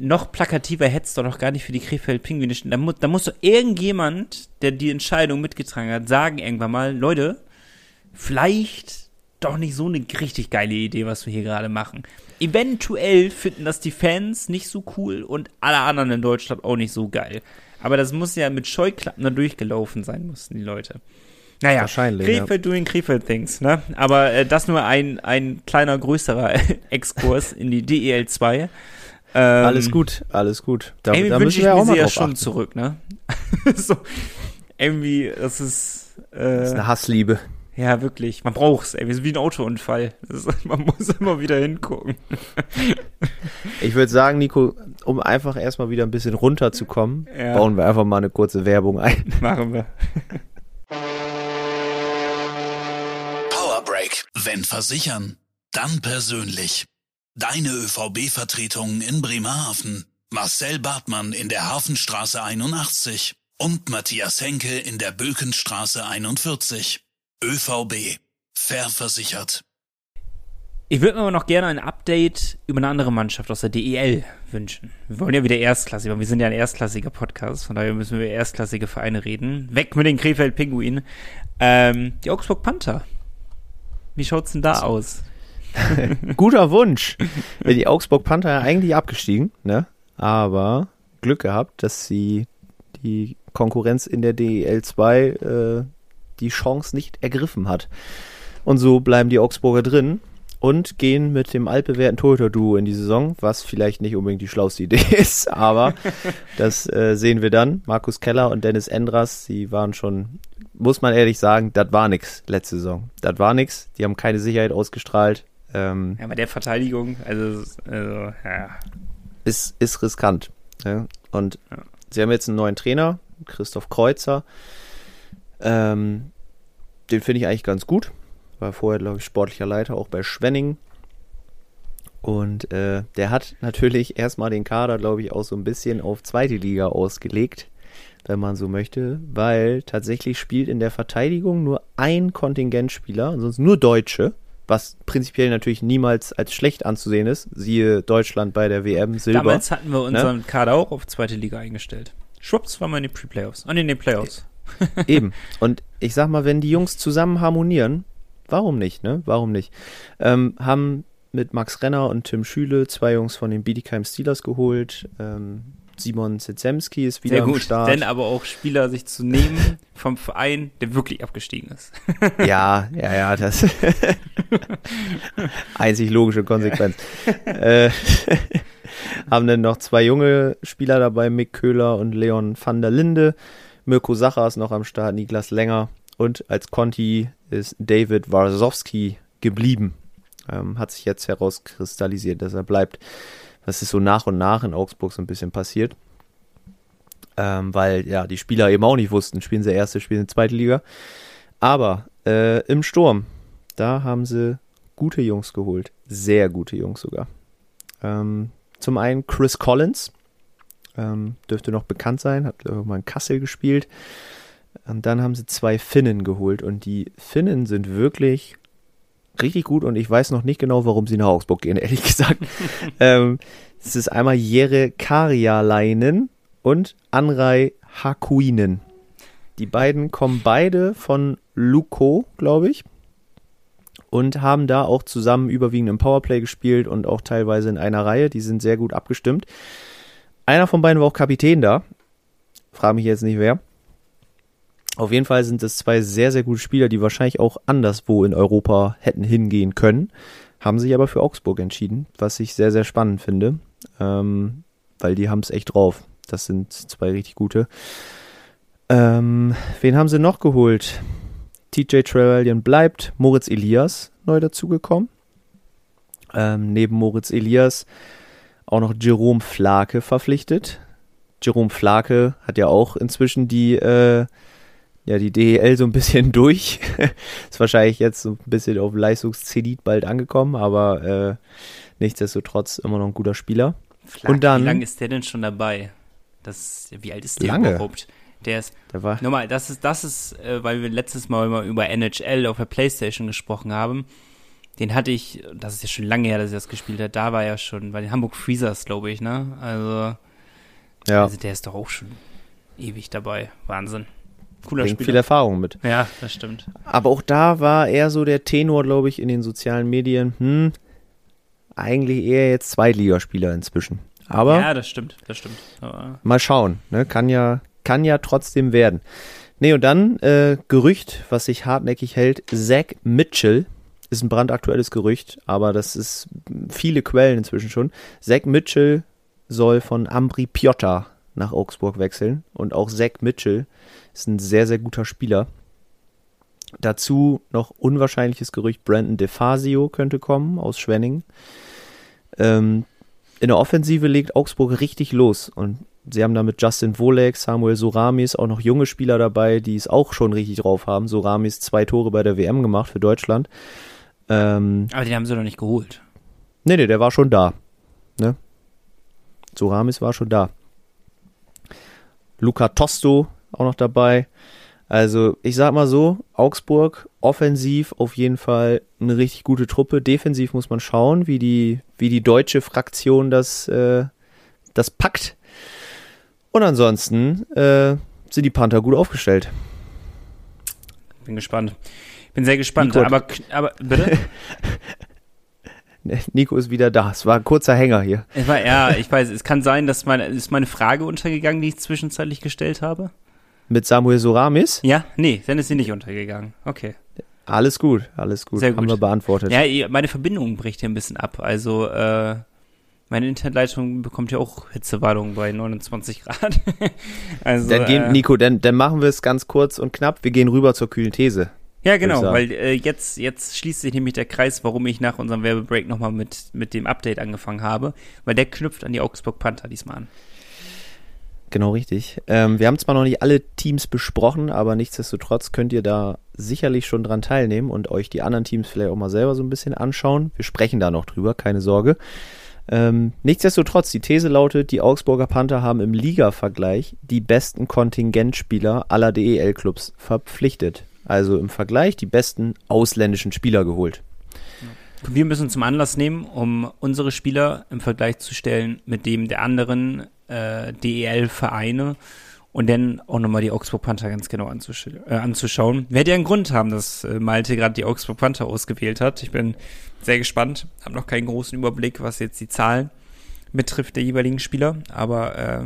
noch plakativer hättest du doch gar nicht für die Krefeld-Pinguine stehen. Da, mu da muss doch irgendjemand, der die Entscheidung mitgetragen hat, sagen irgendwann mal, Leute, vielleicht doch nicht so eine richtig geile Idee, was wir hier gerade machen. Eventuell finden das die Fans nicht so cool und alle anderen in Deutschland auch nicht so geil. Aber das muss ja mit Scheuklappen da durchgelaufen sein, mussten die Leute. Naja, Wahrscheinlich, Krefeld doing Krefeld things, ne? Aber äh, das nur ein, ein kleiner, größerer Exkurs in die DEL 2. Ähm, Alles gut, alles gut. Da, irgendwie da wünsche müssen ich wir mir auch sie mal ja schon achten. zurück, ne? so, irgendwie, das ist, äh, Das ist eine Hassliebe. ja, wirklich. Man braucht's, ey. Wir sind wie ein Autounfall. Das ist, man muss immer wieder hingucken. Ich würde sagen, Nico, um einfach erstmal wieder ein bisschen runterzukommen, Ja. bauen wir einfach mal eine kurze Werbung ein. Machen wir. Power Break. Wenn versichern, dann persönlich. Deine ÖVB-Vertretung in Bremerhaven. Marcel Bartmann in der Hafenstraße 81 und Matthias Henke in der Bökenstraße 41. ÖVB. Fair versichert. Ich würde mir aber noch gerne ein Update über eine andere Mannschaft aus der DEL wünschen. Wir wollen ja wieder erstklassig, aber wir sind ja ein erstklassiger Podcast, von daher müssen wir über erstklassige Vereine reden. Weg mit den Krefeld Pinguinen. Ähm, die Augsburg Panther. Wie schaut's denn da aus? Guter Wunsch. Die Augsburg Panther ja eigentlich abgestiegen, ne? Aber Glück gehabt, dass sie die Konkurrenz in der DEL 2 äh, die Chance nicht ergriffen hat. Und so bleiben die Augsburger drin und gehen mit dem altbewährten Torhüter-Duo in die Saison, was vielleicht nicht unbedingt die schlauste Idee ist, aber das äh, sehen wir dann. Markus Keller und Dennis Endras, die waren schon, muss man ehrlich sagen, das war nix letzte Saison. Das war nix. Die haben keine Sicherheit ausgestrahlt. Ähm, Ja, bei der Verteidigung, also, also ja. ist, ist riskant. Ja? Und Ja. sie haben jetzt einen neuen Trainer, Christoph Kreuzer. Ähm, den finde ich eigentlich ganz gut. War vorher, glaube ich, sportlicher Leiter auch bei Schwenning. Und äh, der hat natürlich erstmal den Kader, glaube ich, auch so ein bisschen auf zweite Liga ausgelegt, wenn man so möchte, weil tatsächlich spielt in der Verteidigung nur ein Kontingentspieler, ansonsten nur Deutsche, was prinzipiell natürlich niemals als schlecht anzusehen ist. Siehe Deutschland bei der WM Silber. Damals hatten wir unseren Kader auch auf zweite Liga eingestellt. Schwupps waren wir in den Pre-Playoffs. Und in den Playoffs. Eben. Und ich sag mal, wenn die Jungs zusammen harmonieren, warum nicht, ne? Warum nicht? Ähm, haben mit Max Renner und Tim Schüle zwei Jungs von den Bietigheim Steelers geholt. Ähm, Simon Zezemski ist wieder Sehr am gut. Start. Denn aber auch Spieler sich zu nehmen, vom Verein, der wirklich abgestiegen ist. Ja, ja, ja, das einzig logische Konsequenz. äh, haben dann noch zwei junge Spieler dabei, Mick Köhler und Leon van der Linde. Mirko Sacher ist noch am Start, Niklas Länger und als Conti ist David Warzowski geblieben. Ähm, hat sich jetzt herauskristallisiert, dass er bleibt. Das ist so nach und nach in Augsburg so ein bisschen passiert. Ähm, weil ja die Spieler eben auch nicht wussten, spielen sie erste, spielen sie zweite Liga. Aber äh, im Sturm, da haben sie gute Jungs geholt. Sehr gute Jungs sogar. Ähm, zum einen Chris Collins, ähm, dürfte noch bekannt sein, hat irgendwann in Kassel gespielt. Und dann haben sie zwei Finnen geholt und die Finnen sind wirklich richtig gut und ich weiß noch nicht genau, warum sie nach Augsburg gehen, ehrlich gesagt. ähm, es ist einmal Jere Karjalainen und Anrei Hakuinen. Die beiden kommen beide von Luko, glaube ich. Und haben da auch zusammen überwiegend im Powerplay gespielt und auch teilweise in einer Reihe. Die sind sehr gut abgestimmt. Einer von beiden war auch Kapitän da. Frage mich jetzt nicht wer. Auf jeden Fall sind es zwei sehr, sehr gute Spieler, die wahrscheinlich auch anderswo in Europa hätten hingehen können. Haben sich aber für Augsburg entschieden, was ich sehr, sehr spannend finde. Ähm, weil die haben es echt drauf. Das sind zwei richtig gute. Ähm, wen haben sie noch geholt? TJ Trevelyan bleibt. Moritz Elias neu dazugekommen. Ähm, neben Moritz Elias auch noch Jerome Flake verpflichtet. Jerome Flake hat ja auch inzwischen die, äh, ja, die DEL so ein bisschen durch. Ist wahrscheinlich jetzt so ein bisschen auf Leistungszenit bald angekommen, aber äh, nichtsdestotrotz immer noch ein guter Spieler. Flake, Und dann, wie lange ist der denn schon dabei? Das, wie alt ist der lange. überhaupt? Der ist, der war, nochmal, das ist, das ist, äh, weil wir letztes Mal immer über NHL auf der Playstation gesprochen haben. Den hatte ich, das ist ja schon lange her, dass er das gespielt hat, da war er schon, bei den Hamburg Freezers, glaube ich, ne? Also, ja. also der ist doch auch schon ewig dabei. Wahnsinn. Cooler Bringt Spieler. viel Erfahrung mit. Ja, das stimmt. Aber auch da war eher so der Tenor, glaube ich, in den sozialen Medien, hm, eigentlich eher jetzt Zweitligaspieler inzwischen. Aber ja, das stimmt, das stimmt. Aber mal schauen, ne? kann ja kann ja trotzdem werden. Nee, und dann äh, Gerücht, was sich hartnäckig hält, Zach Mitchell ist ein brandaktuelles Gerücht, aber das ist viele Quellen inzwischen schon. Zach Mitchell soll von Ambri Piotta nach Augsburg wechseln und auch Zach Mitchell ist ein sehr, sehr guter Spieler. Dazu noch unwahrscheinliches Gerücht, Brandon DeFazio könnte kommen aus Schwenning. Ähm, in der Offensive legt Augsburg richtig los und sie haben da mit Justin Wolek, Samuel Soramis auch noch junge Spieler dabei, die es auch schon richtig drauf haben. Soramis zwei Tore bei der WM gemacht für Deutschland. Ähm, Aber den haben sie doch nicht geholt. Nee, nee, der war schon da. Ne? Soramis war schon da. Luca Tosto auch noch dabei. Also, ich sag mal so, Augsburg offensiv auf jeden Fall eine richtig gute Truppe. Defensiv muss man schauen, wie die, wie die deutsche Fraktion das, äh, das packt. Und ansonsten äh, sind die Panther gut aufgestellt. Bin gespannt. Bin sehr gespannt. Nico, aber, aber bitte? Nico ist wieder da. Es war ein kurzer Hänger hier. Es war, ja, ich weiß, es kann sein, dass meine, ist meine Frage untergegangen, die ich zwischenzeitlich gestellt habe? Mit Samuel Soramis? Ja, nee, dann ist sie nicht untergegangen. Okay. Alles gut, alles gut. Sehr gut. Haben wir beantwortet. Ja, meine Verbindung bricht hier ein bisschen ab. Also, äh, meine Internetleitung bekommt ja auch Hitzewarnung bei 29 Grad. also, dann gehen, äh, Nico, dann, dann machen wir es ganz kurz und knapp. Wir gehen rüber zur kühlen These. Ja, genau, weil äh, jetzt, jetzt schließt sich nämlich der Kreis, warum ich nach unserem Werbebreak nochmal mit, mit dem Update angefangen habe, weil der knüpft an die Augsburg Panther diesmal an. Genau richtig. Ähm, wir haben zwar noch nicht alle Teams besprochen, aber nichtsdestotrotz könnt ihr da sicherlich schon dran teilnehmen und euch die anderen Teams vielleicht auch mal selber so ein bisschen anschauen. Wir sprechen da noch drüber, keine Sorge. Ähm, nichtsdestotrotz, die These lautet, die Augsburger Panther haben im Liga-Vergleich die besten Kontingentspieler aller DEL-Clubs verpflichtet. Also im Vergleich die besten ausländischen Spieler geholt. Wir müssen zum Anlass nehmen, um unsere Spieler im Vergleich zu stellen mit dem der anderen äh, DEL-Vereine und dann auch nochmal die Augsburg Panther ganz genau anzusch äh, anzuschauen. Wird ja einen Grund haben, dass äh, Malte gerade die Augsburg Panther ausgewählt hat. Ich bin sehr gespannt, habe noch keinen großen Überblick, was jetzt die Zahlen betrifft der jeweiligen Spieler, aber äh,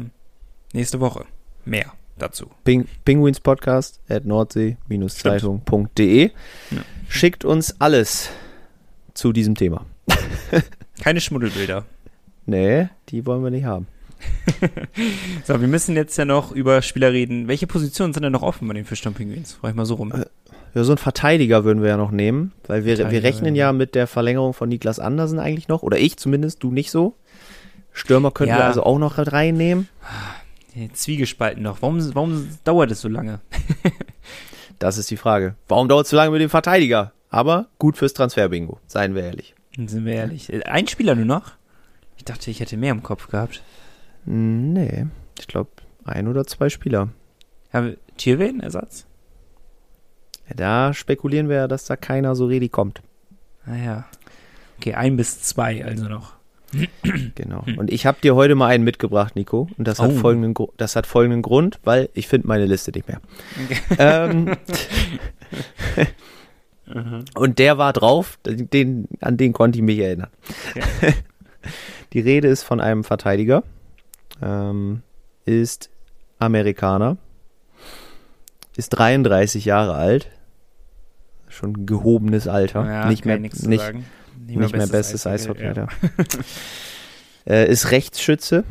nächste Woche mehr. Dazu. Ping, Penguins Podcast at nordsee-zeitung.de. Ja. Schickt uns alles zu diesem Thema. Keine Schmuddelbilder. Nee, die wollen wir nicht haben. So, wir müssen jetzt ja noch über Spieler reden. Welche Positionen sind denn noch offen bei den Fischtown Penguins? Frag ich mal so rum. Ja, so einen Verteidiger würden wir ja noch nehmen, weil wir, wir rechnen ja mit der Verlängerung von Niklas Andersen eigentlich noch. Oder ich zumindest, du nicht so. Stürmer könnten Ja. wir also auch noch reinnehmen. Die Zwiegespalten noch. Warum, warum dauert es so lange? Das ist die Frage. Warum dauert es so lange mit dem Verteidiger? Aber gut fürs Transferbingo, seien wir ehrlich. Sind wir ehrlich. Äh, Ein Spieler nur noch? Ich dachte, ich hätte mehr im Kopf gehabt. Nee, ich glaube ein oder zwei Spieler. Haben wir Tierwen Ersatz? Ja, da spekulieren wir ja, dass da keiner so richtig kommt. Naja. Okay, ein bis zwei also noch. Genau. Und ich habe dir heute mal einen mitgebracht, Nico. Und das hat, Oh. folgenden, Gru- das hat folgenden Grund, weil ich finde meine Liste nicht mehr. ähm, und der war drauf, den, an den konnte ich mich erinnern. Die Rede ist von einem Verteidiger, ähm, ist Amerikaner, ist 33 Jahre alt, schon gehobenes Alter, Ja, nicht mehr, zu nicht, nicht mehr bestes Eishockey, ja. Alter. äh, ist Rechtsschütze,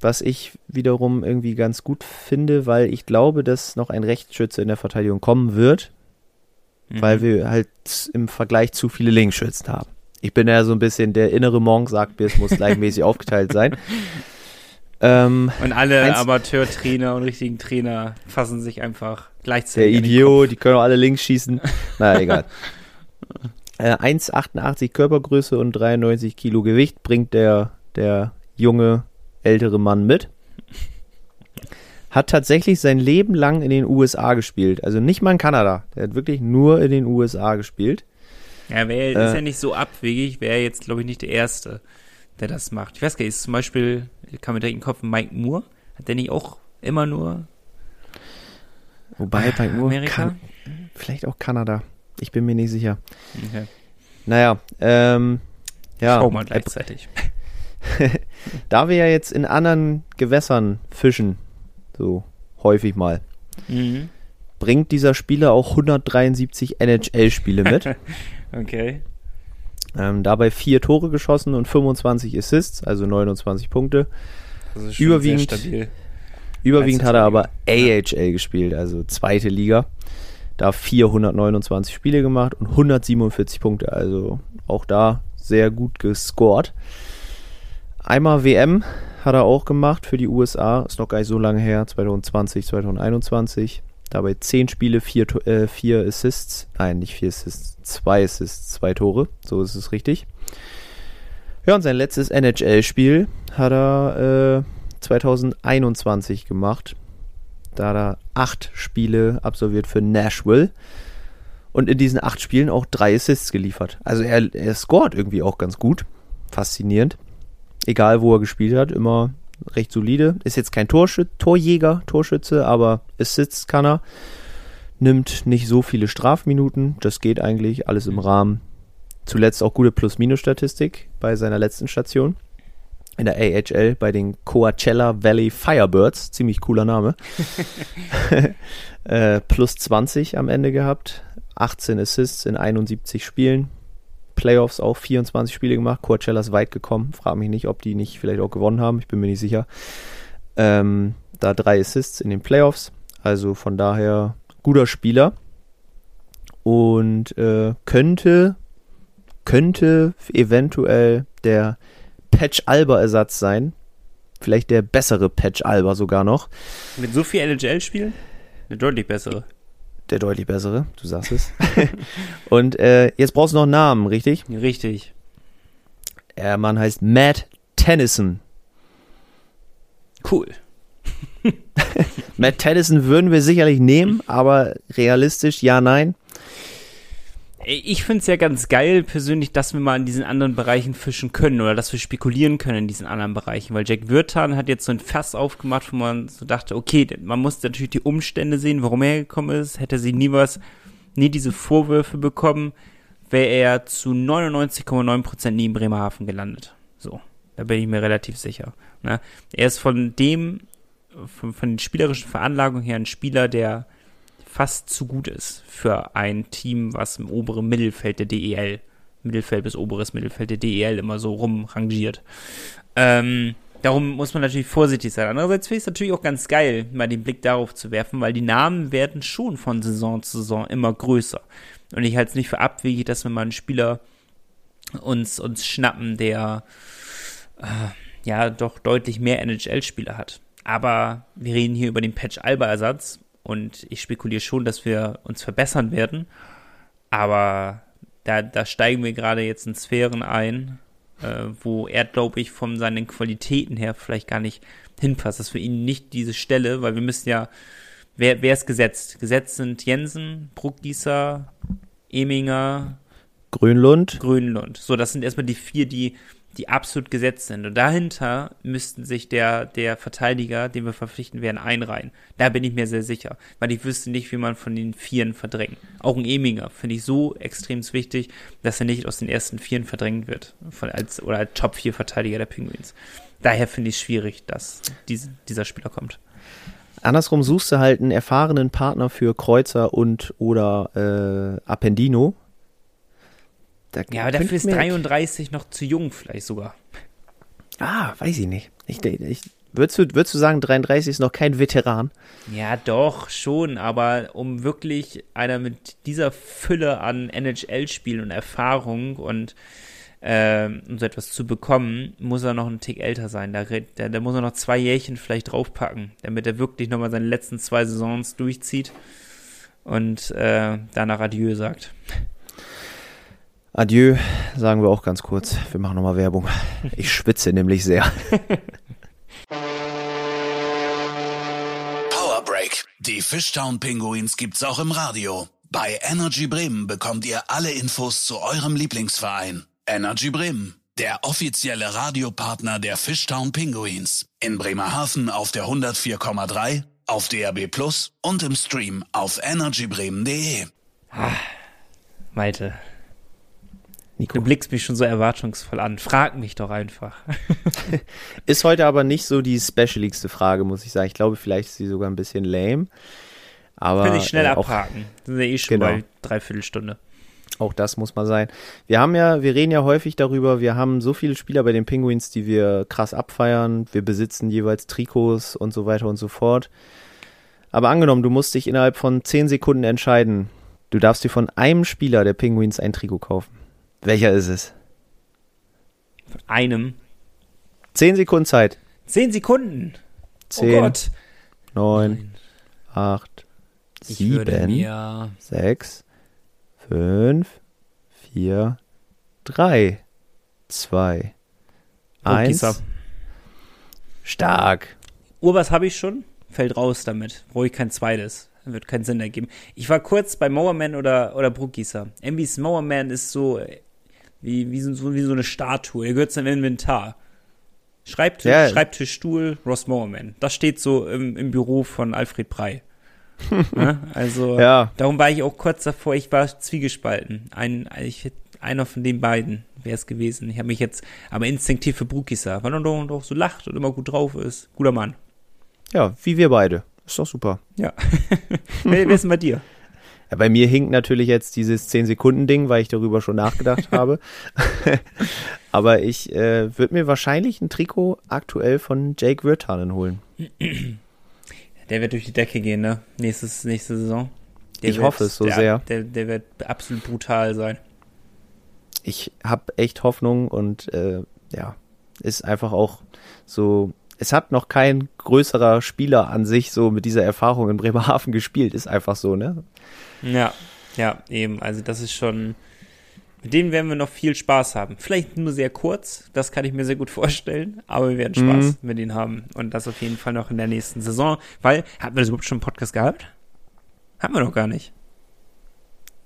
was ich wiederum irgendwie ganz gut finde, weil ich glaube, dass noch ein Rechtsschütze in der Verteidigung kommen wird, Mhm. weil wir halt im Vergleich zu viele Linksschützen haben. Ich bin ja so ein bisschen, der innere Monk sagt mir, es muss gleichmäßig aufgeteilt sein. Ähm, Und alle Amateurtrainer und richtigen Trainer fassen sich einfach der gleichzeitig. den Idiot, die können auch alle links schießen. Naja, egal. Äh, 1,88 Körpergröße und 93 Kilo Gewicht bringt der, der junge, ältere Mann mit. Hat tatsächlich sein Leben lang in den USA gespielt. Also nicht mal in Kanada. Der hat wirklich nur in den USA gespielt. Ja, wär, Äh. ist ja nicht so abwegig, wäre jetzt, glaube ich, nicht der Erste, der das macht. Ich weiß gar nicht, ist zum Beispiel, kam mir direkt in den Kopf, Mike Moore. Hat der nicht auch immer nur Wobei bei Amerika? kan vielleicht auch Kanada. Ich bin mir nicht sicher. Okay. Naja, ähm, ja. Schau mal gleichzeitig. Da wir ja jetzt in anderen Gewässern fischen, so häufig mal, Mhm. bringt dieser Spieler auch 173 NHL-Spiele mit. Okay. ähm, dabei vier Tore geschossen und 25 Assists, also 29 Punkte. Überwiegend-. Überwiegend hat er aber. AHL gespielt, also zweite Liga. Da 429 Spiele gemacht und 147 Punkte, also auch da sehr gut gescored. Einmal WM hat er auch gemacht für die USA, ist noch gar nicht so lange her, 2020, 2021. Dabei 10 Spiele, 4 vier, äh, vier Assists, nein, nicht 4 Assists, 2 Assists, 2 Tore, so ist es richtig. Ja, und sein letztes NHL-Spiel hat er äh, 2021 gemacht. Da hat er 8 Spiele absolviert für Nashville. Und in diesen 8 Spielen auch 3 Assists geliefert. Also er, er scored irgendwie auch ganz gut. Faszinierend. Egal wo er gespielt hat, immer recht solide. Ist jetzt kein Torschü Torjäger, Torschütze, aber Assists kann er. Nimmt nicht so viele Strafminuten. Das geht eigentlich alles im Rahmen. Zuletzt auch gute Plus-Minus-Statistik bei seiner letzten Station. In der AHL bei den Coachella Valley Firebirds. Ziemlich cooler Name. äh, plus 20 am Ende gehabt. 18 Assists in 71 Spielen. Playoffs auch 24 Spiele gemacht. Coachella ist weit gekommen. Frag mich nicht, ob die nicht vielleicht auch gewonnen haben. Ich bin mir nicht sicher. Ähm, da drei Assists in den Playoffs. Also von daher guter Spieler. Und äh, könnte, könnte eventuell der Patch Alba Ersatz sein. Vielleicht der bessere Patch Alba sogar noch. Mit so viel NHL-Spielen? Eine deutlich bessere. Der deutlich bessere, du sagst es. Und äh, jetzt brauchst du noch einen Namen, richtig? Richtig. Der Mann heißt Matt Tennyson. Cool. Matt Tennyson würden wir sicherlich nehmen, aber realistisch ja, nein. Ich finde es ja ganz geil persönlich, dass wir mal in diesen anderen Bereichen fischen können oder dass wir spekulieren können in diesen anderen Bereichen, weil Jack Wirtan hat jetzt so ein Fass aufgemacht, wo man so dachte, okay, man muss natürlich die Umstände sehen, warum er gekommen ist. Hätte sie nie was, nie diese Vorwürfe bekommen, wäre er zu 99,9% nie in Bremerhaven gelandet. So, da bin ich mir relativ sicher. Ne? Er ist von dem von, von den spielerischen Veranlagungen her ein Spieler, der fast zu gut ist für ein Team, was im oberen Mittelfeld der DEL, Mittelfeld bis oberes Mittelfeld der DEL immer so rumrangiert. Ähm, darum muss man natürlich vorsichtig sein. Andererseits finde ich es natürlich auch ganz geil, mal den Blick darauf zu werfen, weil die Namen werden schon von Saison zu Saison immer größer. Und ich halte es nicht für abwegig, dass wir mal einen Spieler uns, uns schnappen, der äh, ja doch deutlich mehr NHL-Spieler hat. Aber wir reden hier über den Patch-Alba-Ersatz und ich spekuliere schon, dass wir uns verbessern werden. Aber da, da steigen wir gerade jetzt in Sphären ein, äh, wo er, glaube ich, von seinen Qualitäten her vielleicht gar nicht hinpasst. Das ist für ihn nicht diese Stelle, weil wir müssen ja, wer, wer ist gesetzt? Gesetzt sind Jensen, Bruckgießer, Eminger, Grönlund. Grönlund. So, das sind erstmal die vier, die, die absolut gesetzt sind. Und dahinter müssten sich der, der Verteidiger, den wir verpflichten werden, einreihen. Da bin ich mir sehr sicher. Weil ich wüsste nicht, wie man von den Vieren verdrängt. Auch ein Eminger finde ich so extrem wichtig, dass er nicht aus den ersten Vieren verdrängt wird. Von, als, oder als Top 4 Verteidiger der Penguins. Daher finde ich es schwierig, dass diese, dieser Spieler kommt. Andersrum suchst du halt einen erfahrenen Partner für Kreuzer und oder äh, Appendino. Da ja, aber dafür ist 33 noch zu jung vielleicht sogar. Ah, weiß ich nicht. Ich, ich, würdest, du, würdest du sagen, 33 ist noch kein Veteran? Ja, doch, schon. Aber um wirklich einer mit dieser Fülle an NHL-Spielen und Erfahrung und äh, um so etwas zu bekommen, muss er noch einen Tick älter sein. Da, da, da muss er noch zwei Jährchen vielleicht draufpacken, damit er wirklich nochmal seine letzten zwei Saisons durchzieht und äh, danach Adieu sagt. Adieu, sagen wir auch ganz kurz. Wir machen nochmal Werbung. Ich schwitze nämlich sehr. Power Break. Die Fishtown Pinguins gibt's auch im Radio. Bei Energy Bremen bekommt ihr alle Infos zu eurem Lieblingsverein. Energy Bremen, der offizielle Radiopartner der Fishtown Pinguins. In Bremerhaven auf der 104,3, auf DRB Plus und im Stream auf energybremen.de. Ah, Malte, Nico. Du blickst mich schon so erwartungsvoll an. Frag mich doch einfach. ist heute aber nicht so die specialigste Frage, muss ich sagen. Ich glaube, vielleicht ist sie sogar ein bisschen lame. Aber Kann ich schnell äh, abhaken. Sind wir eh schon genau. bei dreiviertel Stunde. Auch das muss mal sein. Wir haben ja, wir reden ja häufig darüber, wir haben so viele Spieler bei den Penguins, die wir krass abfeiern. Wir besitzen jeweils Trikots und so weiter und so fort. Aber angenommen, du musst dich innerhalb von 10 Sekunden entscheiden. Du darfst dir von einem Spieler der Penguins ein Trikot kaufen. Welcher ist es? Von einem. Zehn Sekunden Zeit. Zehn Sekunden. Zehn, oh Gott. Neun, Nein. acht, ich sieben, sechs, fünf, vier, drei, zwei, oh, eins. Stark. Urbas habe ich schon. Fällt raus damit. Brauche ich kein zweites. Wird keinen Sinn ergeben. Ich war kurz bei Mowerman oder, oder Brookgießer. MV's Mowerman ist so wie, wie, so, wie so eine Statue. Er gehört zum Inventar. Schreibtisch, ja. Schreibtischstuhl, Ross Mowerman. Das steht so im, im Büro von Alfred Prey. ja, also, ja. darum war ich auch kurz davor, ich war zwiegespalten. Ein, ich, einer von den beiden wäre es gewesen. Ich habe mich jetzt aber instinktiv für Brukisa, weil er doch, doch so lacht und immer gut drauf ist. Guter Mann. Ja, wie wir beide. Ist doch super. Ja. wer ist denn bei dir? Bei mir hinkt natürlich jetzt dieses 10-Sekunden-Ding, weil ich darüber schon nachgedacht habe. Aber ich äh, würde mir wahrscheinlich ein Trikot aktuell von Jake Wirtanen holen. Der wird durch die Decke gehen, ne? Nächstes, nächste Saison. Der ich wird, hoffe es so der, sehr. Der, der wird absolut brutal sein. Ich habe echt Hoffnung und äh, ja, ist einfach auch so es hat noch kein größerer Spieler an sich so mit dieser Erfahrung in Bremerhaven gespielt, ist einfach so, ne? Ja, ja, eben. Also das ist schon, mit denen werden wir noch viel Spaß haben. Vielleicht nur sehr kurz, das kann ich mir sehr gut vorstellen, aber wir werden Spaß mhm. mit ihnen haben. Und das auf jeden Fall noch in der nächsten Saison. Weil, hatten wir das überhaupt schon einen Podcast gehabt? Haben wir noch gar nicht.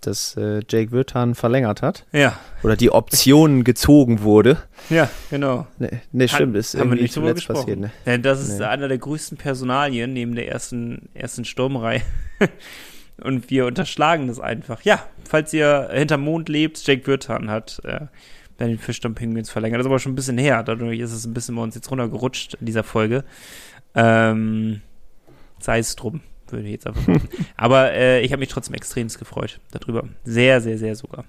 Dass äh, Jake Wirtan verlängert hat. Ja. Oder die Option gezogen wurde. Ja, genau. Ne, ne stimmt, ist haben irgendwie zuletzt passiert. Ne? Ja, das ist nee. einer der größten Personalien neben der ersten, ersten Sturmreihe. Und wir unterschlagen das einfach. Ja, falls ihr hinterm Mond lebt, Jake Wirtan hat äh, bei den Fischdamm Penguins verlängert. Das ist aber schon ein bisschen her. Dadurch ist es ein bisschen bei uns jetzt runtergerutscht in dieser Folge. Ähm, sei es drum, würde ich jetzt einfach sagen. Aber äh, ich habe mich trotzdem extremst gefreut darüber. Sehr, sehr, sehr sogar.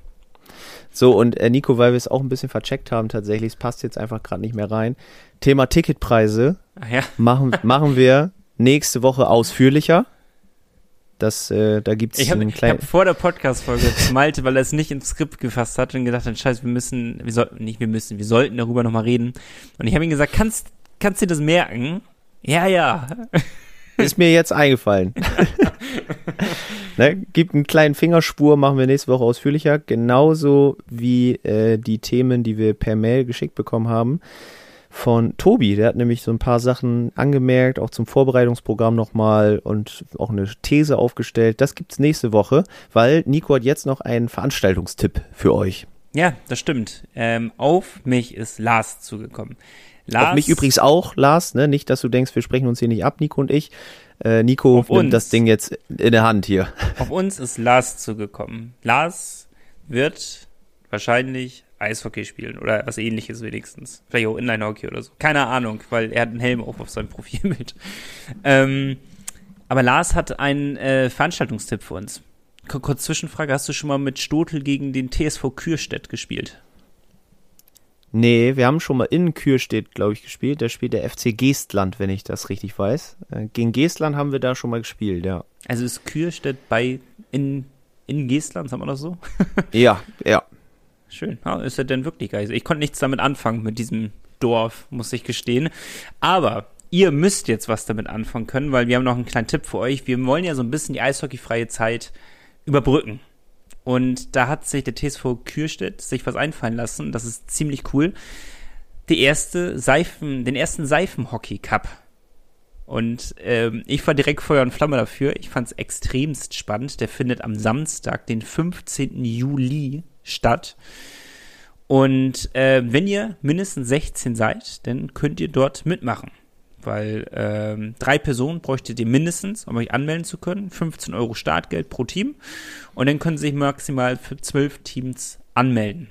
So, und äh, Nico, weil wir es auch ein bisschen vercheckt haben tatsächlich, es passt jetzt einfach gerade nicht mehr rein. Thema Ticketpreise ja. machen, machen wir nächste Woche ausführlicher. Das, äh, da gibt's Ich habe einen kleinen. hab vor der Podcast-Folge Malte, weil er es nicht ins Skript gefasst hat und gedacht hat, scheiße, wir müssen, wir sollten, nicht wir müssen, wir sollten darüber nochmal reden. Und ich habe ihm gesagt, kannst, kannst du dir das merken? Ja, ja. Ist mir jetzt eingefallen. ne, gibt einen kleinen Fingerspur, machen wir nächste Woche ausführlicher. Genauso wie äh, die Themen, die wir per Mail geschickt bekommen haben von Tobi. Der hat nämlich so ein paar Sachen angemerkt, auch zum Vorbereitungsprogramm nochmal und auch eine These aufgestellt. Das gibt's nächste Woche, weil Nico hat jetzt noch einen Veranstaltungstipp für euch. Ja, das stimmt. Ähm, auf mich ist Lars zugekommen. Lars, Auf mich übrigens auch, Lars, ne? Nicht, dass du denkst, wir sprechen uns hier nicht ab, Nico und ich. Äh, Nico Auf nimmt uns. das Ding jetzt in der Hand hier. Auf uns ist Lars zugekommen. Lars wird wahrscheinlich Eishockey spielen oder was ähnliches wenigstens. Vielleicht auch Inline-Hockey oder so. Keine Ahnung, weil er hat einen Helm auch auf seinem Profilbild. Ähm, aber Lars hat einen äh, Veranstaltungstipp für uns. Kurz Zwischenfrage, hast du schon mal mit Stotel gegen den TSV Kürstedt gespielt? Nee, wir haben schon mal in Kürstedt, glaube ich, gespielt. Da spielt der FC Geestland, wenn ich das richtig weiß. Äh, gegen Geestland haben wir da schon mal gespielt, ja. Also ist Kürstedt bei in, in Geestland, sagen wir das so? Ja, ja. Schön. Ja, ist er denn wirklich geil? Ich konnte nichts damit anfangen mit diesem Dorf, muss ich gestehen. Aber ihr müsst jetzt was damit anfangen können, weil wir haben noch einen kleinen Tipp für euch. Wir wollen ja so ein bisschen die eishockeyfreie Zeit überbrücken. Und da hat sich der TSV Kürstedt sich was einfallen lassen. Das ist ziemlich cool. Die erste Seifen, den ersten Seifenhockey Cup. Und ähm, ich war direkt Feuer und Flamme dafür. Ich fand es extremst spannend. Der findet am Samstag, den 15. Juli statt. Und äh, wenn ihr mindestens 16 seid, dann könnt ihr dort mitmachen. Weil ähm, drei Personen bräuchtet ihr mindestens, um euch anmelden zu können. 15 Euro Startgeld pro Team. Und dann können sich maximal für 12 Teams anmelden.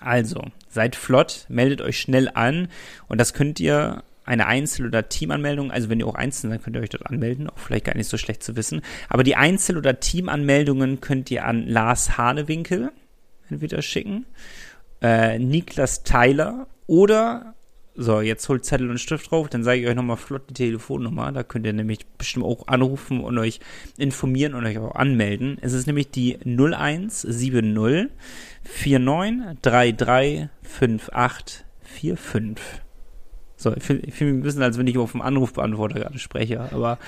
Also, seid flott, meldet euch schnell an. Und das könnt ihr eine Einzel- oder Teamanmeldung, also wenn ihr auch einzeln seid, könnt ihr euch dort anmelden, auch vielleicht gar nicht so schlecht zu wissen. Aber die Einzel- oder Teamanmeldungen könnt ihr an Lars Hanewinkel entweder schicken, äh, Niklas Tyler oder, so, jetzt holt Zettel und Stift drauf, dann sage ich euch nochmal flott die Telefonnummer, da könnt ihr nämlich bestimmt auch anrufen und euch informieren und euch auch anmelden. Es ist nämlich die 0170 4933 5845. So, ich fühle fühl mich ein bisschen, als wenn ich auf dem Anrufbeantworter gerade spreche, aber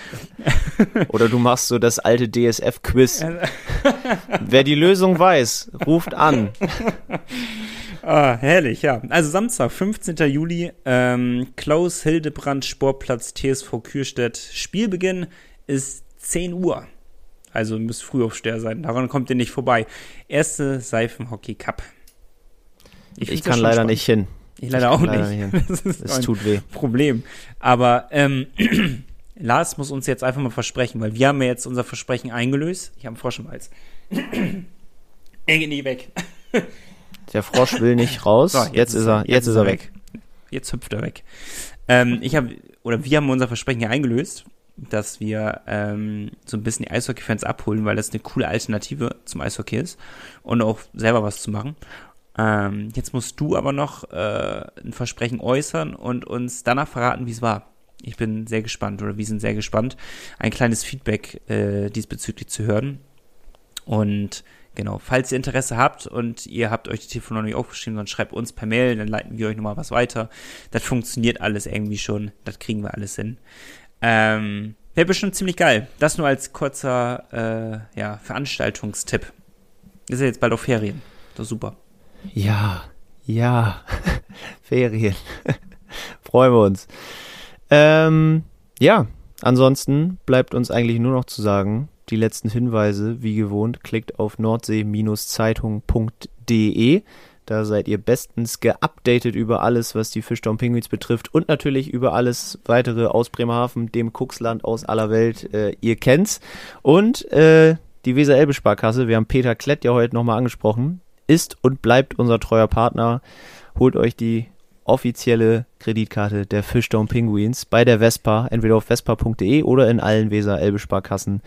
Oder du machst so das alte DSF-Quiz. Wer die Lösung weiß, ruft an. Ah, herrlich, ja. Also Samstag, 15. Juli, ähm, Klaus Hildebrand Sportplatz TSV Kürstedt. Spielbeginn ist 10 Uhr. Also müsst Frühaufsteher sein. Daran kommt ihr nicht vorbei. Erste Seifenhockey Cup. Ich, ja kann leider spannend. nicht hin. Ich leider ich auch leider nicht. nicht Das ist Es ein tut weh. Problem. Aber ähm, Lars muss uns jetzt einfach mal versprechen, weil wir haben ja jetzt unser Versprechen eingelöst. Ich habe einen Frosch im Hals. er geht nicht weg. Der Frosch will nicht raus. So, jetzt, ist er, jetzt, ist er weg. Jetzt hüpft er weg. Ähm, ich habe, oder wir haben unser Versprechen ja eingelöst, dass wir ähm, so ein bisschen die Eishockey-Fans abholen, weil das eine coole Alternative zum Eishockey ist und auch selber was zu machen. Ähm, jetzt musst du aber noch äh, ein Versprechen äußern und uns danach verraten, wie es war. Ich bin sehr gespannt oder wir sind sehr gespannt, ein kleines Feedback äh, diesbezüglich zu hören. Und genau, falls ihr Interesse habt und ihr habt euch die Telefonnummer nicht aufgeschrieben, dann schreibt uns per Mail, dann leiten wir euch nochmal was weiter. Das funktioniert alles irgendwie schon, das kriegen wir alles hin. Ähm, Wäre bestimmt ziemlich geil. Das nur als kurzer äh, ja, Veranstaltungstipp. Ist ja jetzt bald auf Ferien. Das ist super. Ja, ja. Ferien. Freuen wir uns. Ähm, ja, ansonsten bleibt uns eigentlich nur noch zu sagen, die letzten Hinweise, wie gewohnt, klickt auf nordsee-zeitung.de. Da seid ihr bestens geupdatet über alles, was die Fischtown Penguins betrifft und natürlich über alles weitere aus Bremerhaven, dem Kuxland aus aller Welt. Äh, ihr kennt's. Und äh, die Weser-Elbe-Sparkasse, wir haben Peter Klett ja heute nochmal angesprochen, ist und bleibt unser treuer Partner. Holt euch die offizielle Kreditkarte der Fishtown Penguins bei der Vespa, entweder auf vespa.de oder in allen Weser-Elbe-Sparkassen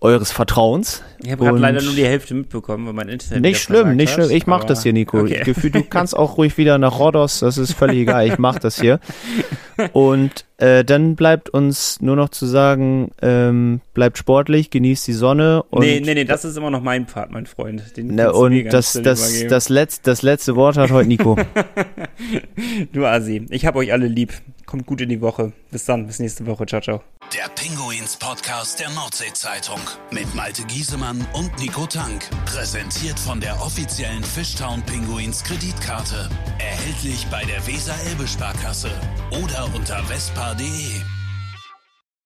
eures Vertrauens. Ich habe gerade leider nur die Hälfte mitbekommen, weil mein Internet Nicht schlimm, nicht schlimm. Ich mache das hier, Nico. Okay. Gefühl, du kannst auch ruhig wieder nach Rodos, das ist völlig egal. Ich mache das hier. Und äh, dann bleibt uns nur noch zu sagen, ähm, bleibt sportlich, genießt die Sonne. Und nee, nee, nee, das ist immer noch mein Part, mein Freund. Den ne, und das, das, das, Letz-, das letzte Wort hat heute Nico. du Asi, ich hab euch alle lieb. Kommt gut in die Woche. Bis dann, bis nächste Woche. Ciao, ciao. Der Pinguins Podcast der Nordsee-Zeitung mit Malte Giesemann und Nico Tank. Präsentiert von der offiziellen Fishtown Pinguins Kreditkarte. Erhältlich bei der Weser-Elbe-Sparkasse oder unter AD.